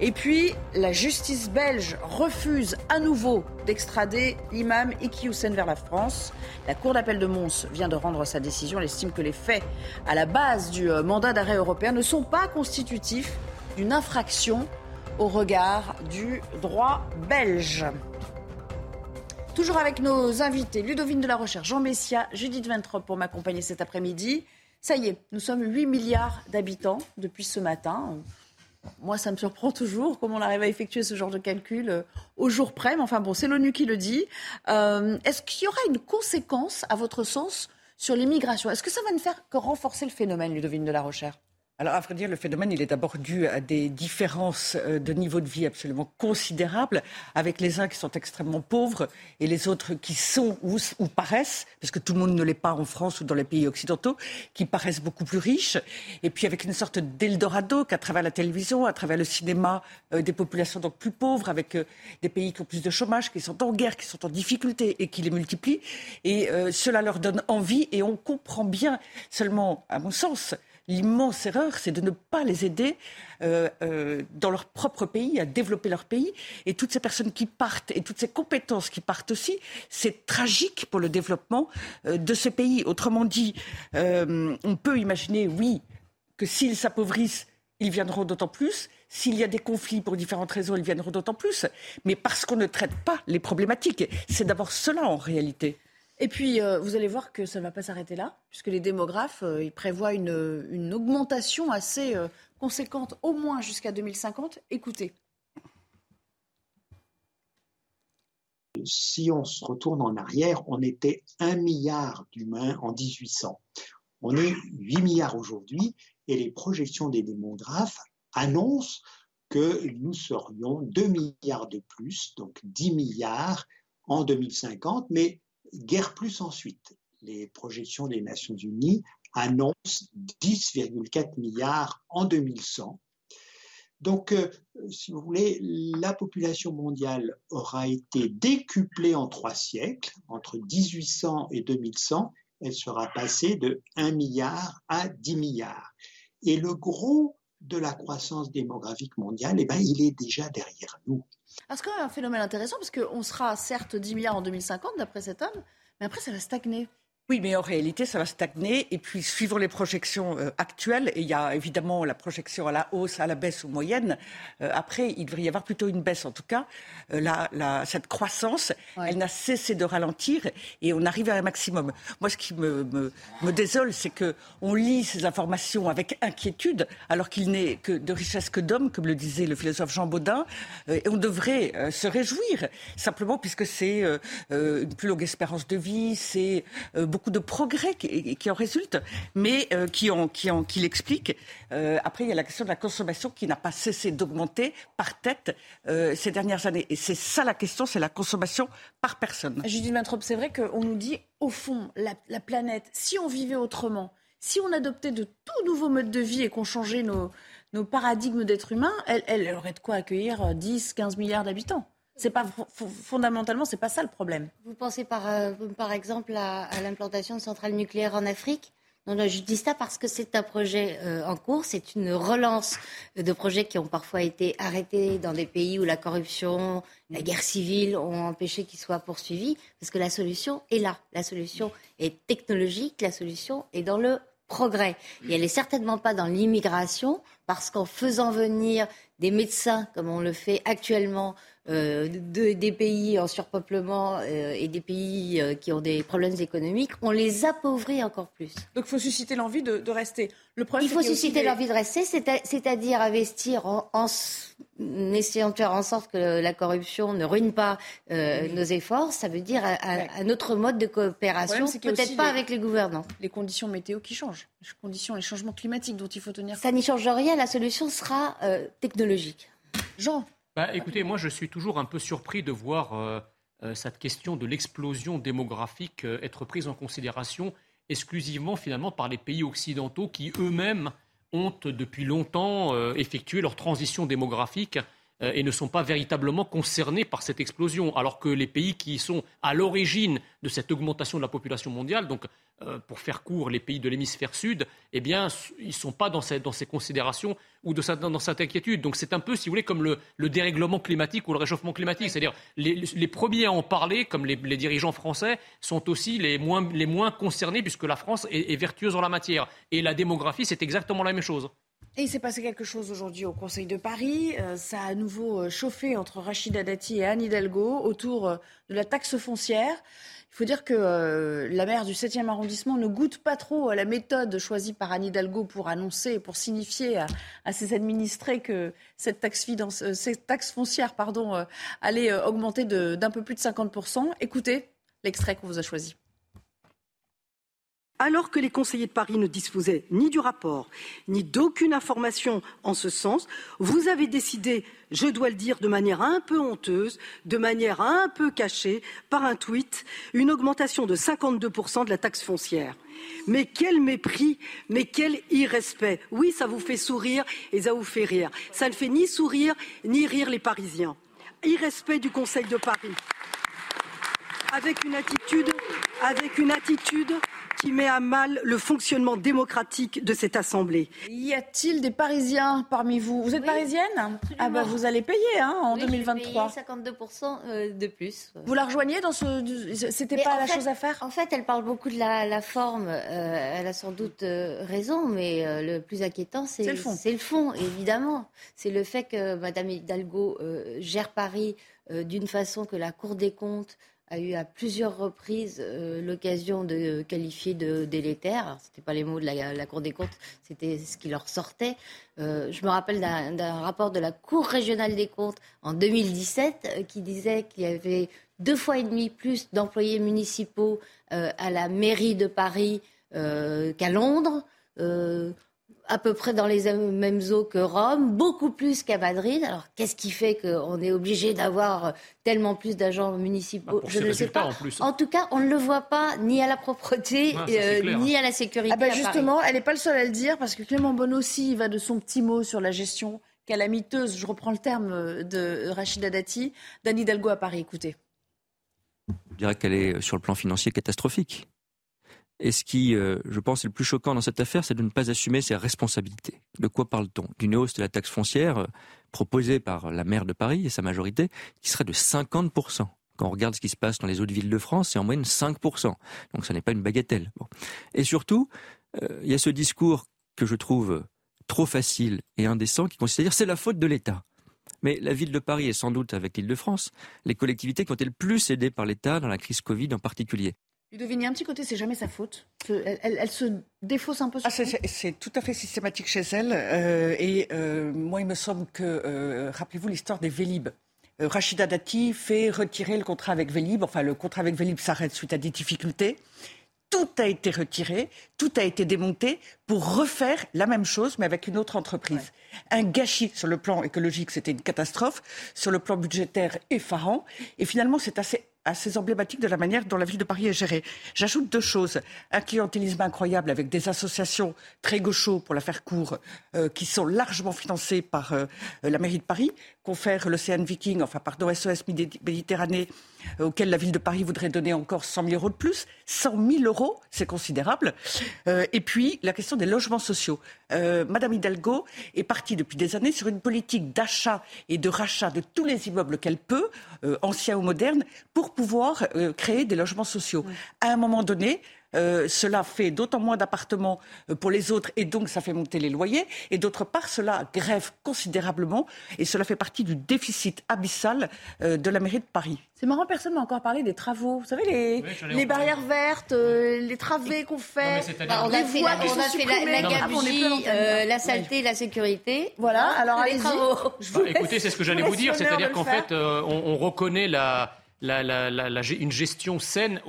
Et puis, la justice belge refuse à nouveau d'extrader l'imam Iki Houssen vers la France. La Cour d'appel de Mons vient de rendre sa décision. Elle estime que les faits à la base du euh, mandat d'arrêt européen ne sont pas constitutifs d'une infraction au regard du droit belge. Toujours avec nos invités, Ludovine de la Recherche, Jean Messia, Judith Ventrop pour m'accompagner cet après-midi. Ça y est, nous sommes 8 milliards d'habitants depuis ce matin. Moi, ça me surprend toujours comment on arrive à effectuer ce genre de calcul euh, au jour près. Mais enfin bon, c'est l'ONU qui le dit. Euh, est-ce qu'il y aura une conséquence, à votre sens, sur l'immigration? Est-ce que ça va ne faire que renforcer le phénomène, Ludovine de la Recherche alors, à vrai dire, le phénomène, il est d'abord dû à des différences euh, de niveau de vie absolument considérables, avec les uns qui sont extrêmement pauvres et les autres qui sont ou, paraissent, parce que tout le monde ne l'est pas en France ou dans les pays occidentaux, qui paraissent beaucoup plus riches. Et puis avec une sorte d'Eldorado qu'à travers la télévision, à travers le cinéma, euh, des populations donc plus pauvres, avec euh, des pays qui ont plus de chômage, qui sont en guerre, qui sont en difficulté et qui les multiplient. Et cela leur donne envie et on comprend bien seulement, à mon sens, l'immense erreur, c'est de ne pas les aider euh, euh, dans leur propre pays, à développer leur pays. Et toutes ces personnes qui partent et toutes ces compétences qui partent aussi, c'est tragique pour le développement euh, de ce pays. Autrement dit, on peut imaginer, oui, que s'ils s'appauvrissent, ils viendront d'autant plus. S'il y a des conflits pour différentes raisons, ils viendront d'autant plus. Mais parce qu'on ne traite pas les problématiques. C'est d'abord cela en réalité. Et puis, euh, vous allez voir que ça ne va pas s'arrêter là, puisque les démographes euh, prévoient une, augmentation assez euh, conséquente, au moins jusqu'à 2050. Écoutez. Si on se retourne en arrière, on était un milliard d'humains en 1800. On est 8 milliards aujourd'hui et les projections des démographes annoncent que nous serions 2 milliards de plus, donc 10 milliards en 2050, mais Guerre plus ensuite. Les projections des Nations Unies annoncent 10,4 milliards en 2100. Donc, euh, si vous voulez, la population mondiale aura été décuplée en trois siècles, entre 1800 et 2100, elle sera passée de 1 milliard à 10 milliards. Et le gros de la croissance démographique mondiale, eh ben, il est déjà derrière nous. C'est quand même un phénomène intéressant parce qu'on sera certes 10 milliards en 2050 d'après cet homme, mais après ça va stagner. Oui, mais en réalité, ça va stagner. Et puis, suivant les projections euh, actuelles, et il y a évidemment la projection à la hausse, à la baisse ou moyenne, euh, après, il devrait y avoir plutôt une baisse. En tout cas, euh, la, cette croissance, elle n'a cessé de ralentir et on arrive à un maximum. Moi, ce qui me, me, me désole, c'est qu'on lit ces informations avec inquiétude, alors qu'il n'est que de richesse que d'hommes, comme le disait le philosophe Jean Baudin. et on devrait se réjouir, simplement, puisque c'est une plus longue espérance de vie, c'est beaucoup beaucoup de progrès qui, en résultent, mais euh, qui, en, qui, en, qui l'expliquent. Euh, après, il y a la question de la consommation qui n'a pas cessé d'augmenter par tête euh, ces dernières années. Et c'est ça la question, c'est la consommation par personne. Judith Matrop, c'est vrai qu'on nous dit, au fond, la, planète, si on vivait autrement, si on adoptait de tout nouveaux modes de vie et qu'on changeait nos, nos paradigmes d'être humain, elle, elle aurait de quoi accueillir 10, 15 milliards d'habitants. C'est pas fondamentalement, c'est pas ça le problème. Vous pensez par, euh, exemple à, l'implantation de centrales nucléaires en Afrique non, je dis ça parce que c'est un projet euh, en cours, c'est une relance de projets qui ont parfois été arrêtés dans des pays où la corruption, la guerre civile ont empêché qu'ils soient poursuivis, parce que la solution est là. La solution est technologique, la solution est dans le progrès. Et elle n'est certainement pas dans l'immigration, parce qu'en faisant venir des médecins, comme on le fait actuellement, euh, des pays en surpeuplement euh, et des pays euh, qui ont des problèmes économiques, on les appauvrit encore plus. Donc il faut susciter l'envie de, rester. Le problème, il faut susciter l'envie de rester, c'est-à-dire investir en, essayant de faire en sorte que la corruption ne ruine pas nos efforts. Ça veut dire un, autre mode de coopération, peut-être pas avec les gouvernants. Les conditions météo qui changent, les conditions, les changements climatiques dont il faut tenir compte. Ça n'y change rien, la solution sera technologique. Jean bah, écoutez, moi je suis toujours un peu surpris de voir euh, euh, cette question de l'explosion démographique euh, être prise en considération exclusivement finalement par les pays occidentaux qui eux-mêmes ont depuis longtemps effectué leur transition démographique et ne sont pas véritablement concernés par cette explosion, alors que les pays qui sont à l'origine de cette augmentation de la population mondiale, donc euh, pour faire court, les pays de l'hémisphère sud, eh bien, ils ne sont pas dans, ces, considérations ou dans cette inquiétude. Donc c'est un peu, si vous voulez, comme le, dérèglement climatique ou le réchauffement climatique. C'est-à-dire les, premiers à en parler, comme les, dirigeants français, sont aussi les moins, concernés puisque la France est, vertueuse en la matière. Et la démographie, c'est exactement la même chose. Et il s'est passé quelque chose aujourd'hui au Conseil de Paris. Euh, ça a à nouveau euh, chauffé entre Rachida Dati et Anne Hidalgo autour de la taxe foncière. Il faut dire que euh, la maire du 7e arrondissement ne goûte pas trop à la méthode choisie par Anne Hidalgo pour annoncer, pour signifier à, ses administrés que cette taxe, euh, foncière pardon, euh, allait augmenter d'un peu plus de 50%. Écoutez l'extrait qu'on vous a choisi alors que les conseillers de Paris ne disposaient ni du rapport, ni d'aucune information en ce sens, vous avez décidé, je dois le dire de manière un peu honteuse, de manière un peu cachée, par un tweet, une augmentation de 52% de la taxe foncière. Mais quel mépris, mais quel irrespect. Oui, ça vous fait sourire et ça vous fait rire. Ça ne fait ni sourire ni rire les Parisiens. Irrespect du Conseil de Paris. Avec une attitude, avec une attitude qui met à mal le fonctionnement démocratique de cette Assemblée. Y a-t-il des Parisiens parmi vous Vous êtes parisienne? Ah bah vous allez payer hein, en 2023. 52% euh, de plus. Vous la rejoignez dans ce C'était pas la chose à faire? En fait, elle parle beaucoup de la, forme. Euh, elle a sans doute euh, raison, mais le plus inquiétant, c'est le fond. C'est le fond, évidemment. C'est le fait que Madame Hidalgo gère Paris d'une façon que la Cour des comptes a eu à plusieurs reprises euh, l'occasion de qualifier de délétère. Ce n'étaient pas les mots de la, Cour des comptes, c'était ce qui leur sortait. Euh, je me rappelle d'un rapport de la Cour régionale des comptes en 2017 euh, qui disait qu'il y avait deux fois et demi plus d'employés municipaux à la mairie de Paris qu'à Londres à peu près dans les mêmes eaux que Rome, beaucoup plus qu'à Madrid. Alors, qu'est-ce qui fait qu'on est obligé d'avoir tellement plus d'agents municipaux? Bah, Je ne sais pas. En, tout cas, on ne le voit pas ni à la propreté, ah, euh, ni à la sécurité. Ah bah justement, elle n'est pas le seul à le dire, parce que Clément Bon aussi, il va de son petit mot sur la gestion calamiteuse, je reprends le terme de Rachida Dati, d'Anne Hidalgo à Paris. Écoutez. Je dirais qu'elle est, sur le plan financier, catastrophique. Et ce qui, euh, je pense, est le plus choquant dans cette affaire, c'est de ne pas assumer ses responsabilités. De quoi parle-t-on? D'une hausse de la taxe foncière euh, proposée par la maire de Paris et sa majorité, qui serait de 50%. Quand on regarde ce qui se passe dans les autres villes de France, c'est en moyenne 5%. Donc ce n'est pas une bagatelle. Et surtout, euh, il y a ce discours que je trouve trop facile et indécent qui consiste à dire c'est la faute de l'État. Mais la ville de Paris et sans doute avec l'île de France, les collectivités qui ont été le plus aidées par l'État dans la crise Covid en particulier. Ludovine, il y a un petit côté, c'est jamais sa faute. Elle, se défausse un peu ah, C'est tout à fait systématique chez elle. Euh, et euh, moi, il me semble que, euh, rappelez-vous l'histoire des Vélib. Rachida Dati fait retirer le contrat avec Vélib. Enfin, le contrat avec Vélib s'arrête suite à des difficultés. Tout a été retiré, tout a été démonté pour refaire la même chose, mais avec une autre entreprise. Un gâchis sur le plan écologique, c'était une catastrophe. Sur le plan budgétaire, effarant. Et finalement, c'est assez assez emblématique de la manière dont la ville de Paris est gérée. J'ajoute deux choses. Un clientélisme incroyable avec des associations très gauchos, pour la faire court, euh, qui sont largement financées par euh, la mairie de Paris, confère l'Océan Viking, enfin pardon, SOS Méditerranée, euh, auquel la ville de Paris voudrait donner encore 100 000 euros de plus. 100 000 euros, c'est considérable. et puis, la question des logements sociaux. Madame Hidalgo est partie depuis des années sur une politique d'achat et de rachat de tous les immeubles qu'elle peut, anciens ou modernes, pour pouvoir euh, créer des logements sociaux. À un moment donné, euh, cela fait d'autant moins d'appartements euh, pour les autres et donc ça fait monter les loyers. Et d'autre part, cela grève considérablement et cela fait partie du déficit abyssal de la mairie de Paris. C'est marrant, personne n'a encore parlé des travaux. Vous savez, les, les barrières vertes, les travées qu'on fait. Bah, on, a fait la, on a fait la, la saleté, la sécurité. Voilà, alors les travaux. Bah, écoutez, c'est ce que j'allais vous dire, c'est-à-dire qu'en fait, on reconnaît la une gestion saine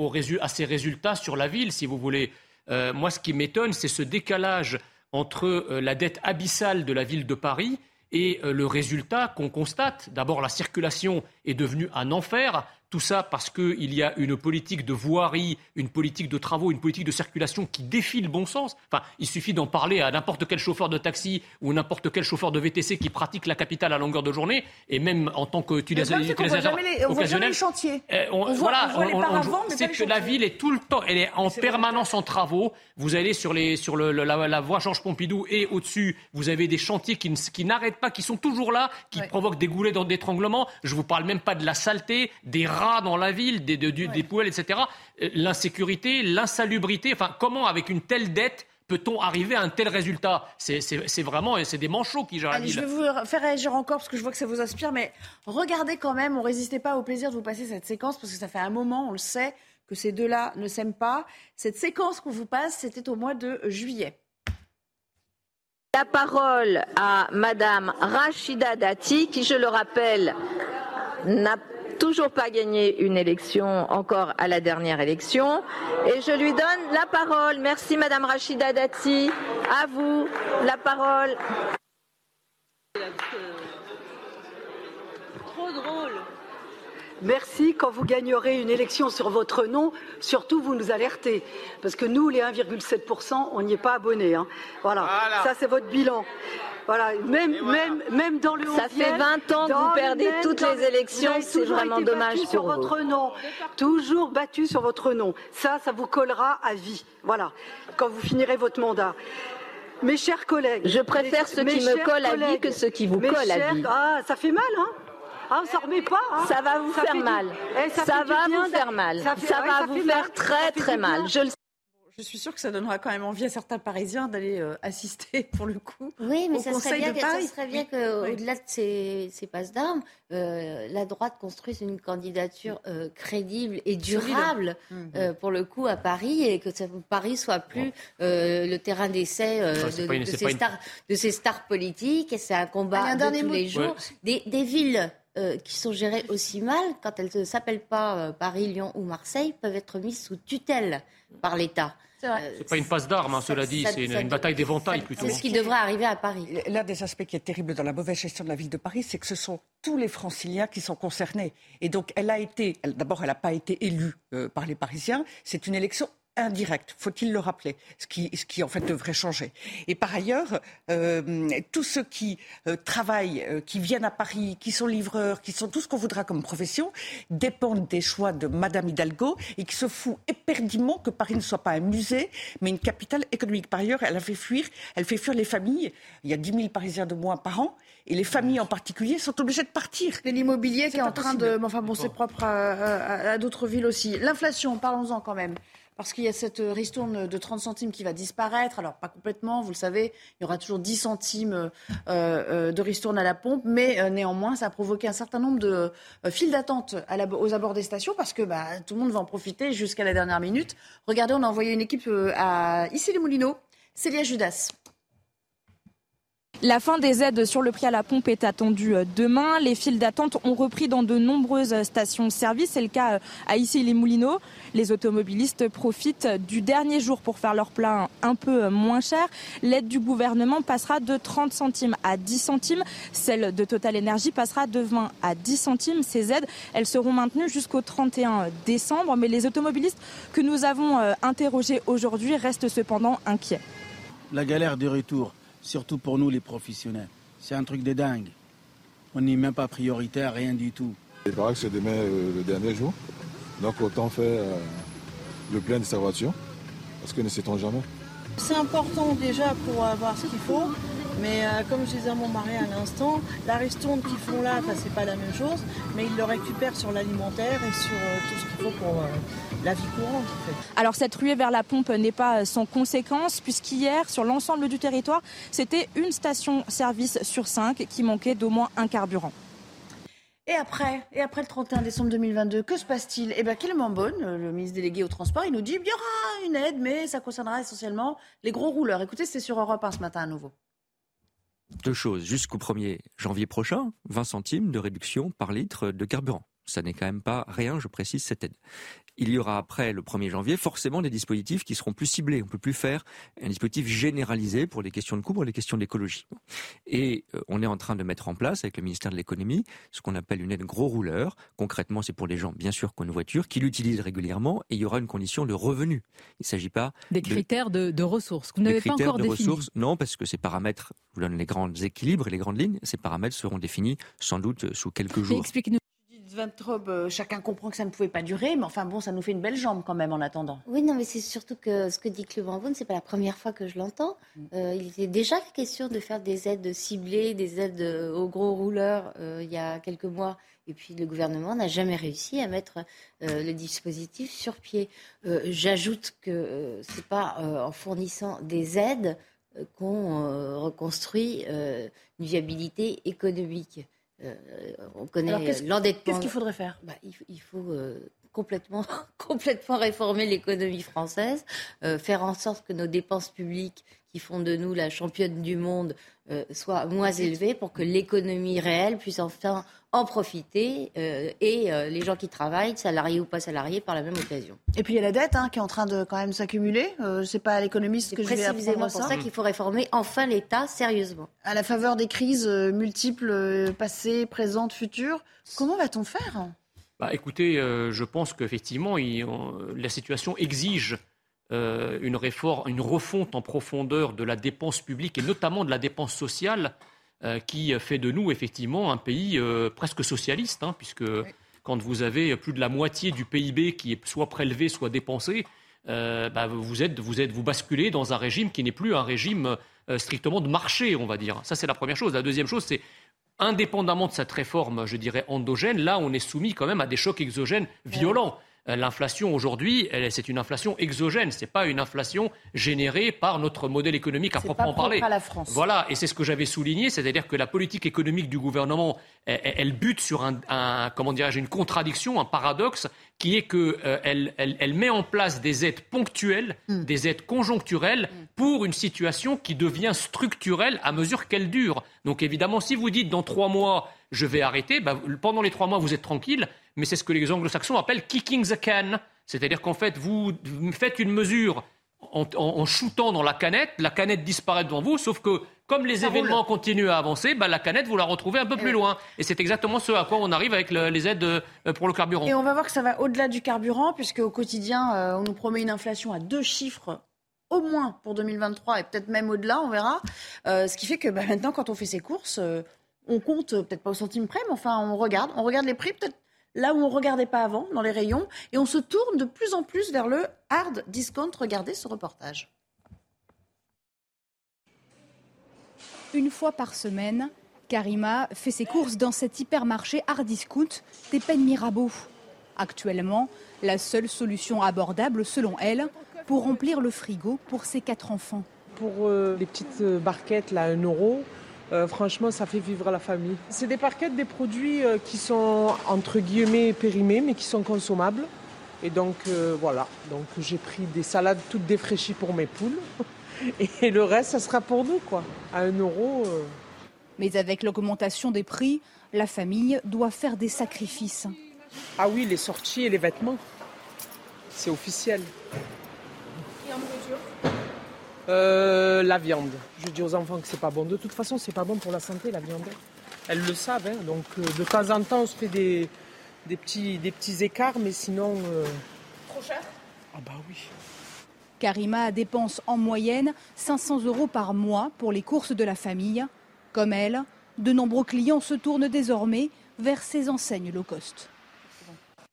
à ses résultats sur la ville, si vous voulez. Euh, moi, ce qui m'étonne, c'est ce décalage entre euh, la dette abyssale de la ville de Paris et euh, le résultat qu'on constate. D'abord, la circulation est devenue un enfer. Tout ça parce qu'il y a une politique de voirie, une politique de travaux, une politique de circulation qui défie le bon sens. Enfin, il suffit d'en parler à n'importe quel chauffeur de taxi ou n'importe quel chauffeur de VTC qui pratique la capitale à longueur de journée, et même en tant qu'utilisateur occasionnel. chantier. Euh, on, voilà, c'est que la ville est tout le temps, elle est en permanence en travaux. Vous allez sur, les, sur le, la, voie Georges Pompidou et au-dessus, vous avez des chantiers qui, qui n'arrêtent pas, qui sont toujours là, qui provoquent des goulets d'étranglement. Je vous parle même pas de la saleté, des dans la ville, des, des poubelles, etc. Euh, l'insécurité, l'insalubrité, enfin, comment avec une telle dette peut-on arriver à un tel résultat? C'est vraiment c'est des manchots qui gèrent la ville. Je vais vous faire réagir encore parce que je vois que ça vous inspire, mais regardez quand même, on résistait pas au plaisir de vous passer cette séquence parce que ça fait un moment, on le sait, que ces deux-là ne s'aiment pas. Cette séquence qu'on vous passe, c'était au mois de juillet. La parole à Madame Rachida Dati, qui, je le rappelle, n'a toujours pas gagné une élection encore à la dernière élection. Et je lui donne la parole. Merci Madame Rachida Dati. À vous la parole. Trop drôle. Merci. Quand vous gagnerez une élection sur votre nom, surtout vous nous alertez. Parce que nous, les 1,7%, on n'y est pas abonnés. Hein. Voilà. Ça, c'est votre bilan. Voilà, même, même, même dans le Ça fait 20 ans que vous perdez toutes les élections, c'est vraiment dommage pour sur votre nom. Toujours battu sur votre nom. Ça, ça vous collera à vie. Voilà, quand vous finirez votre mandat. Mes chers collègues. Je préfère ceux qui me collent à vie que ceux qui vous collent à vie. Ah, ça fait mal, hein ah, on s'en remet pas. Hein ça va vous faire mal. Eh, ça, va vous faire mal. Ça, va vous faire très très mal. Je le je suis sûre que ça donnera quand même envie à certains Parisiens d'aller euh, assister, pour le coup, oui, mais ça serait, bien que, ça serait bien qu'au-delà de ces, ces passes d'armes, euh, la droite construise une candidature euh, crédible et durable, mmh. pour le coup, à Paris, et que Paris soit plus le terrain d'essai de, ces stars, de, ces stars, politiques. Et c'est un combat de tous les jours. Des, des villes euh, qui sont gérées aussi mal, quand elles ne s'appellent pas Paris, Lyon ou Marseille, peuvent être mises sous tutelle par l'État. Ce n'est pas une passe d'armes, hein, cela dit, c'est une, bataille d'éventail plutôt. C'est ce qui devrait arriver à Paris. L'un des aspects qui est terrible dans la mauvaise gestion de la ville de Paris, c'est que ce sont tous les franciliens qui sont concernés. Et donc, elle a été, d'abord, elle n'a pas été élue par les Parisiens. C'est une élection indirect, faut-il le rappeler, ce qui, ce qui en fait devrait changer. Et par ailleurs, euh, tous ceux qui euh, travaillent, euh, qui viennent à Paris, qui sont livreurs, qui sont tout ce qu'on voudra comme profession, dépendent des choix de Madame Hidalgo et qui se fout éperdument que Paris ne soit pas un musée, mais une capitale économique. Par ailleurs, elle a fait fuir, elle fait fuir les familles. Il y a 10 000 Parisiens de moins par an. Et les familles en particulier sont obligées de partir. L'immobilier qui est en train de. Enfin bon, c'est propre à d'autres villes aussi. L'inflation, parlons-en quand même parce qu'il y a cette euh, ristourne de 30 centimes qui va disparaître. Alors, pas complètement, vous le savez, il y aura toujours 10 centimes euh, euh, de ristourne à la pompe, mais néanmoins, ça a provoqué un certain nombre de files d'attente aux abords des stations parce que bah, tout le monde va en profiter jusqu'à la dernière minute. Regardez, on a envoyé une équipe à ici les Moulineaux, Célia Judas. La fin des aides sur le prix à la pompe est attendue euh, demain. Les files d'attente ont repris dans de nombreuses stations-service. C'est le cas euh, à Issy-les-Moulineaux. Les automobilistes profitent du dernier jour pour faire leur plein un peu euh, moins cher. L'aide du gouvernement passera de 30 centimes à 10 centimes. Celle de Total Energy passera de 20 à 10 centimes. Ces aides, elles seront maintenues jusqu'au 31 décembre. Mais les automobilistes que nous avons interrogés aujourd'hui restent cependant inquiets. La galère de retour surtout pour nous les professionnels. C'est un truc de dingue. On n'est même pas prioritaire, rien du tout. Il paraît que c'est demain euh, le dernier jour, donc autant faire euh, le plein de sa voiture, parce que ne sait-on jamais. C'est important déjà pour avoir ce qu'il faut, mais euh, comme je disais à mon mari à l'instant, la ristourne qu'ils font là, c'est pas la même chose, mais ils le récupèrent sur l'alimentaire et sur tout ce qu'il faut pour la vie courante. Alors cette ruée vers la pompe n'est pas sans conséquence, puisqu'hier, sur l'ensemble du territoire, c'était une station-service sur cinq qui manquait d'au moins un carburant. Et après, et après le 31 décembre 2022, que se passe-t-il? Eh bien, Clément Bonne, le ministre délégué au transport, il nous dit qu'il y aura une aide, mais ça concernera essentiellement les gros rouleurs. Écoutez, c'était sur Europe 1 ce matin à nouveau. Deux choses. Jusqu'au 1er janvier prochain, 20 centimes de réduction par litre de carburant. Ça n'est quand même pas rien, je précise, cette aide il y aura après le 1er janvier forcément des dispositifs qui seront plus ciblés. On ne peut plus faire un dispositif généralisé pour les questions de coût, pour les questions d'écologie. Et euh, on est en train de mettre en place avec le ministère de l'économie ce qu'on appelle une aide gros rouleur. Concrètement, c'est pour les gens, bien sûr, qui ont une voiture, qui l'utilisent régulièrement et il y aura une condition de revenu. Il ne s'agit pas... Des critères de, ressources. Vous n'avez pas encore de défini. ressources, non, parce que ces paramètres, je vous donne les grands équilibres et les grandes lignes, ces paramètres seront définis sans doute sous quelques jours. Explique-nous euh, chacun comprend que ça ne pouvait pas durer, mais enfin bon, ça nous fait une belle jambe quand même en attendant. Oui, non, mais c'est surtout que ce que dit Clément Beaune, c'est pas la première fois que je l'entends. Mm. Euh, il était déjà question de faire des aides ciblées, des aides euh, aux gros rouleurs il y a quelques mois. Et puis le gouvernement n'a jamais réussi à mettre le dispositif sur pied. J'ajoute que c'est pas en fournissant des aides qu'on reconstruit une viabilité économique. Euh, on connaît l'endettement. Qu'est-ce qu'il faudrait faire? Bah, Il, faut euh, complètement, complètement réformer l'économie française, euh, faire en sorte que nos dépenses publiques, qui font de nous la championne du monde, soient moins élevées pour que l'économie réelle puisse enfin en profiter et les gens qui travaillent, salariés ou pas salariés, par la même occasion. Et puis il y a la dette hein, qui est en train de quand même s'accumuler. Euh, c'est pas à l'économiste que je vais apprendre ça. C'est pour ça qu'il faut réformer enfin l'État sérieusement. À la faveur des crises multiples, passées, présentes, futures, comment va-t-on faire? Bah, écoutez, euh, je pense qu'effectivement, la situation exige euh, une réforme, une refonte en profondeur de la dépense publique et notamment de la dépense sociale, euh, qui fait de nous effectivement un pays presque socialiste, hein, puisque quand vous avez plus de la moitié du PIB qui est soit prélevé, soit dépensé, bah, vous, êtes, vous, êtes, vous basculez dans un régime qui n'est plus un régime strictement de marché, on va dire. Ça, c'est la première chose. La deuxième chose, c'est indépendamment de cette réforme, je dirais, endogène, là, on est soumis quand même à des chocs exogènes violents. Euh, l'inflation aujourd'hui, c'est une inflation exogène, ce n'est pas une inflation générée par notre modèle économique à proprement parler. la France. Voilà, et c'est ce que j'avais souligné, c'est-à-dire que la politique économique du gouvernement, elle, bute sur un, comment dirais-je, une contradiction, un paradoxe, qui est qu'elle euh, elle, met en place des aides ponctuelles, hmm. des aides conjoncturelles hmm. pour une situation qui devient structurelle à mesure qu'elle dure. Donc évidemment, si vous dites dans trois mois, je vais arrêter, bah, pendant les trois mois, vous êtes tranquille, mais c'est ce que les anglo-saxons appellent kicking the can. C'est-à-dire qu'en fait, vous faites une mesure en, shootant dans la canette, la canette disparaît devant vous, sauf que comme les événements continuent à avancer, bah, la canette, vous la retrouvez un peu plus loin. Et c'est exactement ce à quoi on arrive avec les aides euh, pour le carburant. Et on va voir que ça va au-delà du carburant, puisque au quotidien, euh, on nous promet une inflation à deux chiffres au moins pour 2023 et peut-être même au-delà, on verra. Euh, ce qui fait que bah, maintenant, quand on fait ses courses, on compte peut-être pas au centime près, mais enfin, on regarde, on regarde les prix peut-être là où on ne regardait pas avant dans les rayons, et on se tourne de plus en plus vers le hard discount. Regardez ce reportage. Une fois par semaine, Karima fait ses courses dans cet hypermarché hard discount des Peines Mirabeau. Actuellement, la seule solution abordable, selon elle, pour remplir le frigo pour ses quatre enfants. Pour euh, les petites euh, barquettes, là, 1 euro, euh, franchement, ça fait vivre la famille. C'est des parquettes, des produits qui sont entre guillemets périmés, mais qui sont consommables. Et donc voilà, donc j'ai pris des salades toutes défraîchies pour mes poules. Et le reste, ça sera pour nous, quoi. À un euro. Mais avec l'augmentation des prix, la famille doit faire des sacrifices. Ah oui, les sorties et les vêtements. C'est officiel. Euh, la viande. Je dis aux enfants que c'est pas bon. De toute façon, c'est pas bon pour la santé, la viande. Elles le savent. Hein. Donc, euh, de temps en temps, on se fait des, des, petits, des petits écarts, mais sinon. Euh, Trop cher Ah, bah oui. Karima dépense en moyenne 500 euros par mois pour les courses de la famille. Comme elle, de nombreux clients se tournent désormais vers ces enseignes low cost.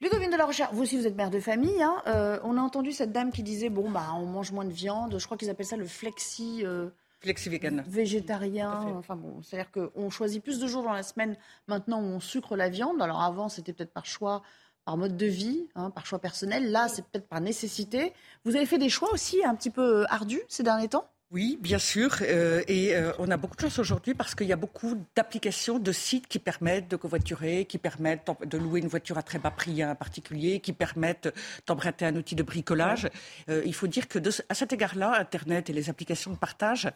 Ludovine de la Recherche, vous aussi vous êtes mère de famille. Hein. Euh, on a entendu cette dame qui disait bon bah on mange moins de viande. Je crois qu'ils appellent ça le flexi. Euh, flexi vegan. Végétarien. Enfin bon, c'est-à-dire qu'on choisit plus de jours dans la semaine maintenant où on sucre la viande. Alors avant c'était peut-être par choix, par mode de vie, hein, par choix personnel. Là c'est peut-être par nécessité. Vous avez fait des choix aussi un petit peu ardus ces derniers temps? Oui, bien sûr. Euh, et euh, on a beaucoup de chance aujourd'hui parce qu'il y a beaucoup d'applications, de sites qui permettent de covoiturer, qui permettent de louer une voiture à très bas prix à un particulier, qui permettent d'emprunter un outil de bricolage. Euh, il faut dire que à cet égard-là, Internet et les applications de partage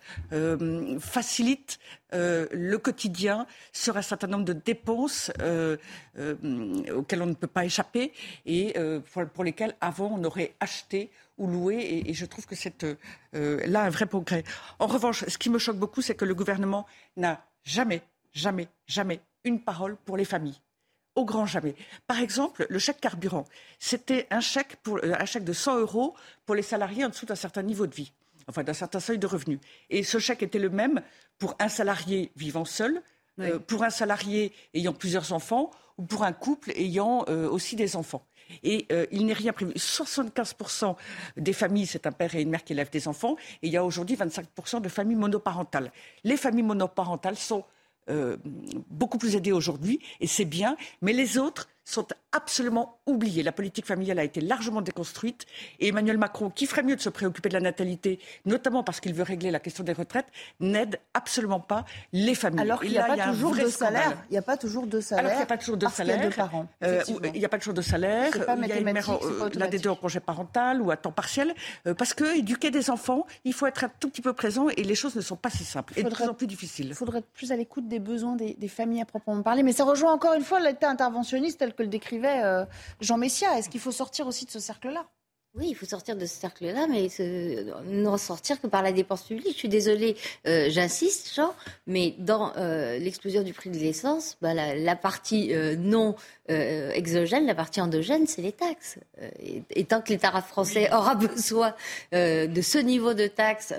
facilitent le quotidien sur un certain nombre de dépenses auxquelles on ne peut pas échapper et pour, pour lesquelles avant on aurait acheté ou louer. Et, je trouve que c'est euh, là un vrai progrès. En revanche, ce qui me choque beaucoup, c'est que le gouvernement n'a jamais, jamais, jamais une parole pour les familles. Au grand jamais. Par exemple, le chèque carburant, c'était un chèque, pour, euh, un chèque de 100 euros pour les salariés en dessous d'un certain niveau de vie, enfin d'un certain seuil de revenus. Et ce chèque était le même pour un salarié vivant seul, euh, pour un salarié ayant plusieurs enfants ou pour un couple ayant aussi des enfants. Et euh, il n'est rien prévu. 75% des familles, c'est un père et une mère qui élèvent des enfants. Et il y a aujourd'hui 25% de familles monoparentales. Les familles monoparentales sont euh, beaucoup plus aidées aujourd'hui, et c'est bien. Mais les autres sont absolument oubliés. La politique familiale a été largement déconstruite et Emmanuel Macron, qui ferait mieux de se préoccuper de la natalité, notamment parce qu'il veut régler la question des retraites, n'aide absolument pas les familles. Alors qu'il n'y a, pas toujours de salaire. Il n'y a pas toujours de salaire. Alors qu'il n'y a pas toujours de salaire. Il a. Euh, n'y a pas toujours de salaire. il y a une mère, euh, l'un des deux en congé parental ou à temps partiel. Euh, parce que éduquer des enfants, il faut être un tout petit peu présent et les choses ne sont pas si simples et de plus en plus difficiles. Il faudrait être plus à l'écoute des besoins des, des, familles à proprement parler. Mais ça rejoint encore une fois l'état interventionniste tel que le décrivait euh, Jean Messia. Est-ce qu'il faut sortir aussi de ce cercle-là? Oui, il faut sortir de ce cercle-là, mais ne ressortir que par la dépense publique. Je suis désolée, euh, j'insiste, Jean, mais dans euh, l'explosion du prix de l'essence, bah, la, partie non exogène, la partie endogène, c'est les taxes. Et, tant que l'État français aura besoin de ce niveau de taxes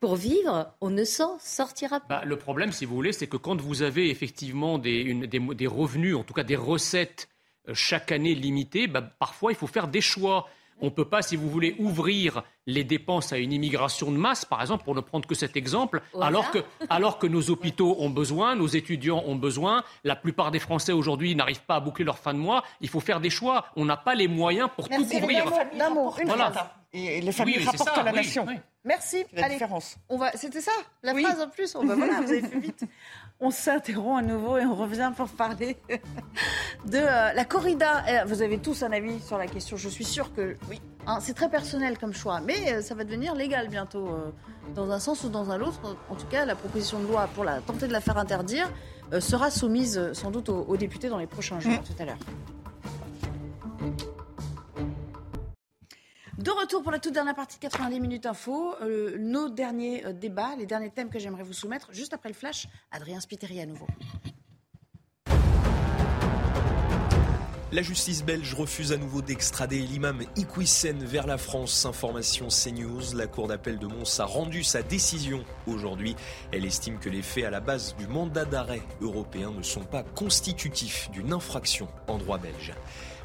pour vivre, on ne s'en sortira pas. Bah, le problème, si vous voulez, c'est que quand vous avez effectivement des revenus, en tout cas des recettes chaque année limitée, bah, parfois il faut faire des choix. On ne peut pas, si vous voulez, ouvrir les dépenses à une immigration de masse, par exemple, pour ne prendre que cet exemple, alors, que, alors que nos hôpitaux ont besoin, nos étudiants ont besoin, la plupart des Français aujourd'hui n'arrivent pas à boucler leur fin de mois. Il faut faire des choix. On n'a pas les moyens pour tout couvrir. Et les familles rapportent à la nation. Merci. La différence. On va. C'était ça, la phrase en plus. On va, voilà, vous avez fait vite. On s'interrompt à nouveau et on revient pour parler de euh, la corrida. Eh, vous avez tous un avis sur la question. Je suis sûre que oui, Hein, c'est très personnel comme choix, mais ça va devenir légal bientôt, dans un sens ou dans un autre. En tout cas, la proposition de loi pour la, tenter de la faire interdire sera soumise sans doute aux, députés dans les prochains jours, mm. tout à l'heure. De retour pour la toute dernière partie de 90 minutes info, euh, nos derniers euh, débats, les derniers thèmes que j'aimerais vous soumettre, juste après le flash, Adrien Spiteri à nouveau. La justice belge refuse à nouveau d'extrader l'imam Iquissen vers la France. Information CNews. La Cour d'appel de Mons a rendu sa décision aujourd'hui. Elle estime que les faits à la base du mandat d'arrêt européen ne sont pas constitutifs d'une infraction en droit belge.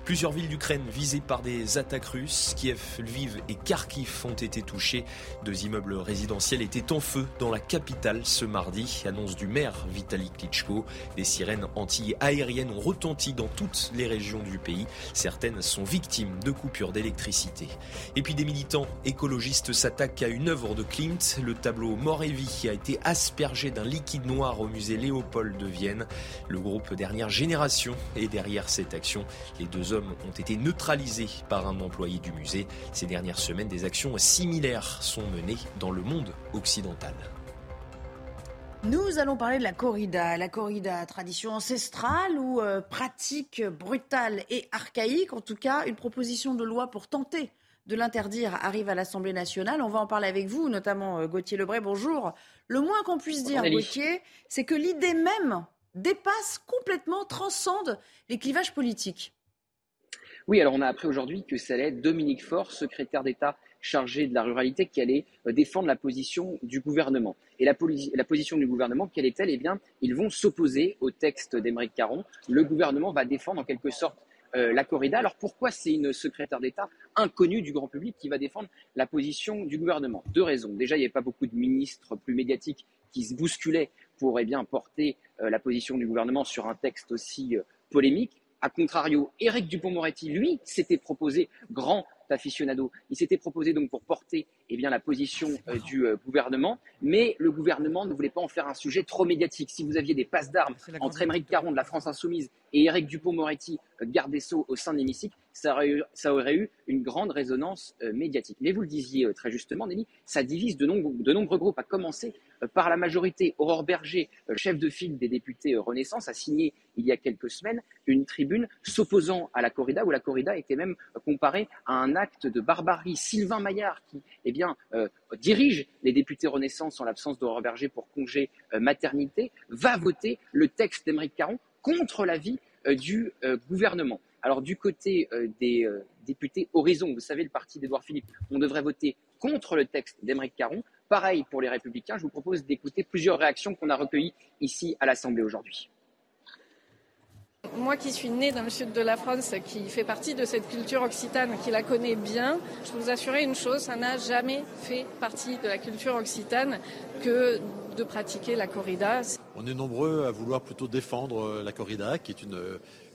Plusieurs villes d'Ukraine visées par des attaques russes, Kiev, Lviv et Kharkiv ont été touchées. Deux immeubles résidentiels étaient en feu dans la capitale ce mardi, annonce du maire Vitaly Klitschko. Des sirènes anti-aériennes ont retenti dans toutes les régions du pays. Certaines sont victimes de coupures d'électricité. Et puis des militants écologistes s'attaquent à une œuvre de Klimt. Le tableau Mort et Vie a été aspergé d'un liquide noir au musée Léopold de Vienne. Le groupe Dernière Génération est derrière cette action. Les deux hommes ont été neutralisés par un employé du musée. Ces dernières semaines, des actions similaires sont menées dans le monde occidental. Nous allons parler de la corrida. La corrida, tradition ancestrale ou euh, pratique brutale et archaïque? En tout cas, une proposition de loi pour tenter de l'interdire arrive à l'Assemblée nationale. On va en parler avec vous, notamment euh, Gauthier Lebray. Bonjour. Le moins qu'on puisse dire, Gauthier, c'est que l'idée même dépasse complètement, transcende les clivages politiques. Oui, alors on a appris aujourd'hui que ça Dominique Faure, secrétaire d'État chargé de la ruralité, qui allait euh, défendre la position du gouvernement. Et la, position du gouvernement, quelle est-elle? Eh bien, ils vont s'opposer au texte d'Émeric Caron. Le gouvernement va défendre en quelque sorte euh, la corrida. Alors pourquoi c'est une secrétaire d'État inconnue du grand public qui va défendre la position du gouvernement? Deux raisons. Déjà, il n'y avait pas beaucoup de ministres plus médiatiques qui se bousculaient pour eh bien, porter euh, la position du gouvernement sur un texte aussi polémique. A contrario, Éric Dupont-Moretti, lui, s'était proposé grand aficionado. Il s'était proposé donc pour porter eh bien, la position euh, du euh, gouvernement, mais le gouvernement ne voulait pas en faire un sujet trop médiatique. Si vous aviez des passes d'armes entre Émeric Caron de la France Insoumise et Éric Dupont-Moretti, euh, garde des Sceaux au sein de l'hémicycle, ça, aurait eu une grande résonance médiatique. Mais vous le disiez très justement, Nelly, ça divise de, de nombreux groupes, à commencer par la majorité. Aurore Berger, chef de file des députés Renaissance, a signé il y a quelques semaines une tribune s'opposant à la corrida, où la corrida était même comparée à un acte de barbarie. Sylvain Maillard, qui eh bien, euh, dirige les députés Renaissance en l'absence d'Aurore Berger pour congé euh, maternité, va voter le texte d'Émeric Caron contre l'avis euh, du gouvernement. Alors du côté des députés Horizon, vous savez, le parti d'Édouard Philippe, on devrait voter contre le texte d'Émeric Caron. Pareil pour les Républicains, je vous propose d'écouter plusieurs réactions qu'on a recueillies ici à l'Assemblée aujourd'hui. Moi qui suis née dans le sud de la France, qui fait partie de cette culture occitane, qui la connaît bien, je peux vous assurer une chose, ça n'a jamais fait partie de la culture occitane que de pratiquer la corrida. On est nombreux à vouloir plutôt défendre euh, la corrida, qui est une,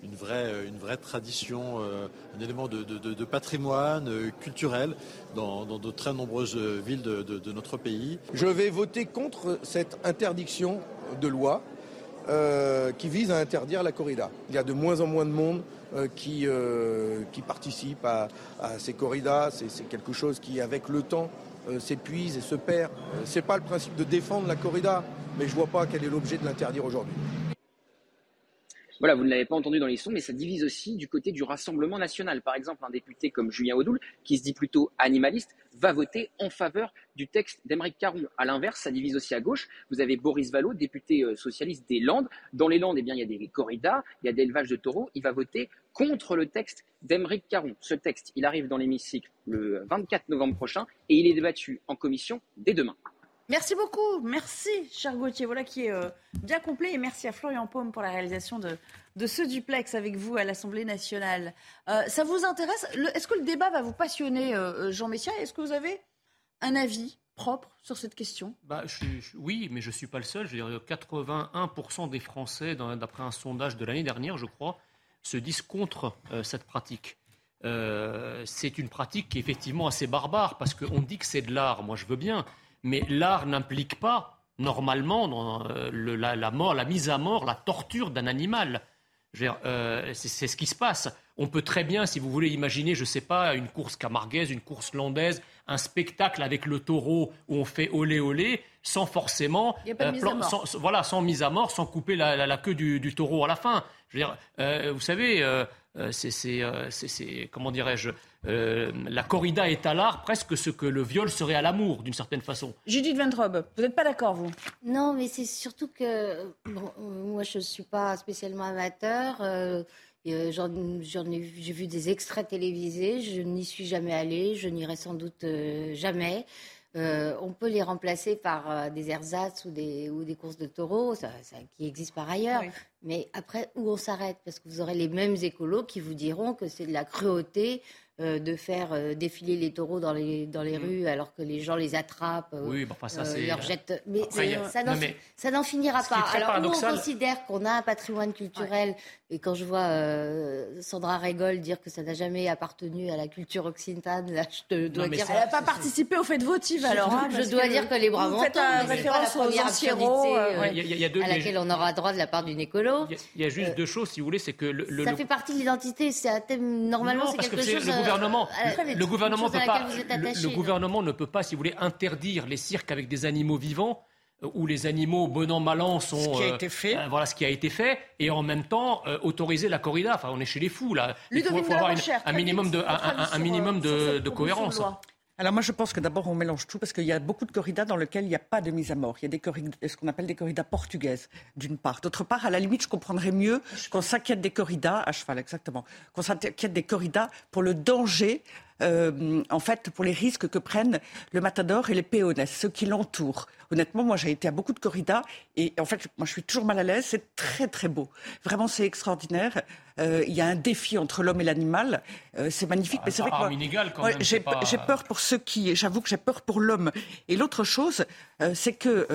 une, vraie, une vraie tradition, euh, un élément de, patrimoine culturel dans, de très nombreuses villes de notre pays. Je vais voter contre cette interdiction de loi euh, qui vise à interdire la corrida. Il y a de moins en moins de monde euh, qui, euh, qui participe à, ces corridas. C'est quelque chose qui, avec le temps, s'épuise et se perd. Ce n'est pas le principe de défendre la corrida, mais je ne vois pas quel est l'objet de l'interdire aujourd'hui. Voilà, vous ne l'avez pas entendu dans les sons, mais ça divise aussi du côté du Rassemblement national. Par exemple, un député comme Julien Audoul, qui se dit plutôt animaliste, va voter en faveur du texte d'Emeric Caron. À l'inverse, ça divise aussi à gauche. Vous avez Boris Vallot, député euh, socialiste des Landes. Dans les Landes, eh bien, il y a des corridas, il y a des élevages de taureaux. Il va voter contre le texte d'Emeric Caron. Ce texte, il arrive dans l'hémicycle le 24 novembre prochain et il est débattu en commission dès demain. Merci beaucoup, merci cher Gauthier, voilà qui est euh, bien complet et merci à Florian Paume pour la réalisation de, ce duplex avec vous à l'Assemblée nationale. Euh, ça vous intéresse? Est-ce que le débat va vous passionner, euh, Jean Messia? Est-ce que vous avez un avis propre sur cette question? Bah, Oui, mais je ne suis pas le seul. Je veux dire, 81% des Français, d'après un sondage de l'année dernière, je crois, se disent contre cette pratique. c'est une pratique qui est effectivement assez barbare parce qu'on dit que c'est de l'art. Moi, je veux bien. Mais l'art n'implique pas, normalement, dans, euh, la, mort, la mise à mort, la torture d'un animal. c'est ce qui se passe. On peut très bien, si vous voulez imaginer, je ne sais pas, une course camarguaise, une course landaise, un spectacle avec le taureau où on fait olé olé, sans forcément, sans, voilà, sans mise à mort, sans couper la, queue du, taureau à la fin. Je veux dire, vous savez, c'est, comment dirais-je, euh, la corrida est à l'art presque ce que le viol serait à l'amour, d'une certaine façon. Judith Ventrobe, vous n'êtes pas d'accord, vous? Non, mais c'est surtout que moi, je ne suis pas spécialement amateur. Euh, euh, j'ai vu des extraits télévisés, je n'y suis jamais allée, je n'irai sans doute jamais. On peut les remplacer par des ersatz ou des, ou des courses de taureaux, ça, qui existent par ailleurs. Mais après, où on s'arrête? Parce que vous aurez les mêmes écolos qui vous diront que c'est de la cruauté euh, de faire euh, défiler les taureaux dans les, dans les mm. rues alors que les gens les attrapent, euh, oui, enfin, ça, leur jettent. Mais, ça n'en finira pas. Alors, nous, on considère qu'on a un patrimoine culturel, et quand je vois Sandra Régol dire que ça n'a jamais appartenu à la culture occitane, là, je te dois dire. Elle n'a pas participé au fait votive, alors. Hein, je dois dire que les c'est référence aux ancienros, à laquelle on aura droit de la part d'une écolo. Il y a juste deux choses, si vous voulez, c'est que. Le, ça fait partie de l'identité, c'est un thème, normalement, c'est quelque chose gouvernement, euh, le, gouvernement, peut pas, le, gouvernement ne peut pas, si vous voulez, interdire les cirques avec des animaux vivants euh, où les animaux, bon an, mal an, sont. Ce qui a été fait. Euh, voilà ce qui a été fait. Et en même temps, autoriser la corrida. Enfin, on est chez les fous, là. Il faut, avoir un, minimum de, un, minimum de cohérence. Alors moi je pense que d'abord on mélange tout parce qu'il y a beaucoup de corridas dans lesquelles il n'y a pas de mise à mort. Il y a des corridas, ce qu'on appelle des corridas portugaises d'une part. D'autre part, à la limite, je comprendrais mieux qu'on s'inquiète des corridas à cheval, exactement, qu'on s'inquiète des corridas pour le danger euh, en fait, pour les risques que prennent le Matador et les péones, ceux qui l'entourent. Honnêtement, moi, j'ai été à beaucoup de corridas et en fait, moi, je suis toujours mal à l'aise. C'est très, très beau. Vraiment, c'est extraordinaire. Euh, il y a un défi entre l'homme et l'animal. Euh, c'est magnifique, mais c'est vrai que j'ai peur pour ceux qui. J'avoue que j'ai peur pour l'homme. Et l'autre chose, c'est que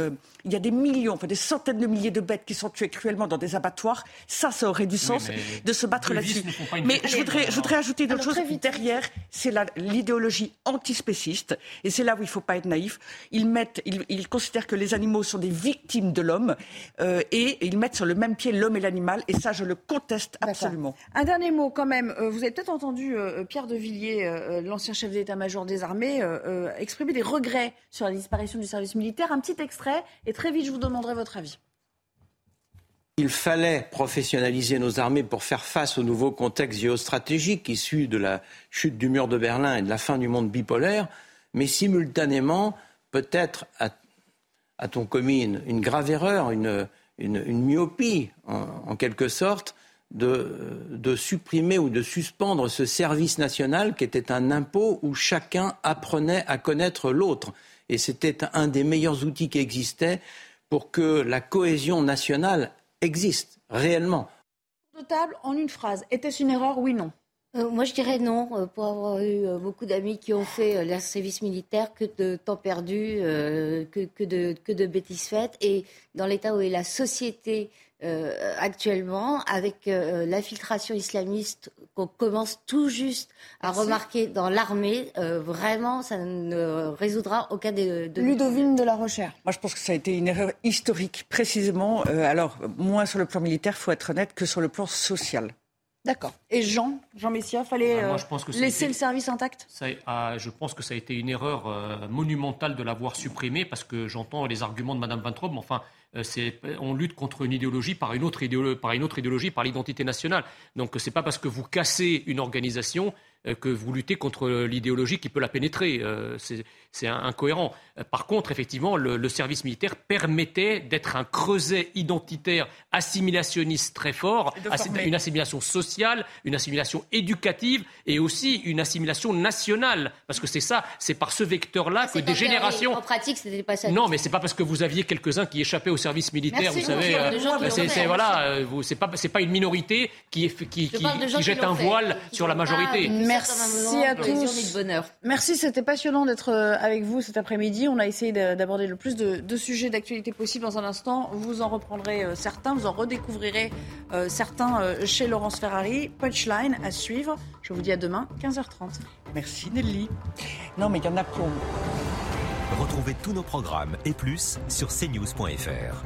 il y a des millions, enfin des centaines de milliers de bêtes qui sont tuées cruellement dans des abattoirs. Ça, ça aurait du sens de se battre là-dessus. Mais je voudrais, je voudrais ajouter d'autres choses. Derrière, c'est l'idéologie antispéciste, et c'est là où il ne faut pas être naïf. Ils, mettent, ils, considèrent que les animaux sont des victimes de l'homme, euh, et, ils mettent sur le même pied l'homme et l'animal, et ça, je le conteste absolument. Un dernier mot quand même. Euh, vous avez peut-être entendu euh, Pierre de Villiers, l'ancien chef d'état-major des armées, exprimer des regrets sur la disparition du service militaire. Un petit extrait, et très vite, je vous demanderai votre avis. Il fallait professionnaliser nos armées pour faire face au nouveau contexte géostratégique issu de la chute du mur de Berlin et de la fin du monde bipolaire, mais simultanément, peut-être a-t-on commis une, grave erreur, une, myopie en, quelque sorte, de, supprimer ou de suspendre ce service national qui était un impôt où chacun apprenait à connaître l'autre. Et c'était un des meilleurs outils qui existaient pour que la cohésion nationale existe réellement. De table, en une phrase, était-ce une erreur, oui, non euh, moi, je dirais non, euh, pour avoir eu euh, beaucoup d'amis qui ont fait leur service militaire, que de temps perdu, que, que, de, que de bêtises faites. Et dans l'état où est la société euh, actuellement avec euh, l'infiltration islamiste qu'on commence tout juste à remarquer dans l'armée, euh, vraiment, ça ne résoudra aucun des deux. Ludovine de la Recherche. Moi, je pense que ça a été une erreur historique, précisément. alors, moins sur le plan militaire, faut être honnête, que sur le plan social. D'accord. Et Jean, Jean Messia, fallait ah, laisser le service intact? Ah, Je pense que ça a été une erreur monumentale de l'avoir supprimé parce que j'entends les arguments de Mme Van mais enfin, euh, on lutte contre une idéologie par une autre, par une autre idéologie, par l'identité nationale. Donc ce n'est pas parce que vous cassez une organisation euh, que vous luttez contre l'idéologie qui peut la pénétrer. Euh, c'est incohérent. Par contre, effectivement, le, service militaire permettait d'être un creuset identitaire assimilationniste très fort, une assimilation sociale, une assimilation éducative et aussi une assimilation nationale. Parce que c'est ça, c'est par ce vecteur-là que des générations. En pratique, c'était pas ça. Non, mais c'est pas parce que vous aviez quelques-uns qui échappaient au service militaire, vous savez. Euh, c'est voilà, euh, c'est pas pas une minorité qui, qui, qui, jette un voile sur la majorité. Merci à tous. Merci, c'était passionnant d'être euh, avec vous cet après-midi. On a essayé d'aborder le plus de, sujets d'actualité possible dans un instant. Vous en reprendrez euh, certains, vous en redécouvrirez euh, certains chez Laurence Ferrari. Punchline à suivre. Je vous dis à demain, 15h30. Merci Nelly. Non, mais il y en a pour. Retrouvez tous nos programmes et plus sur cnews.fr.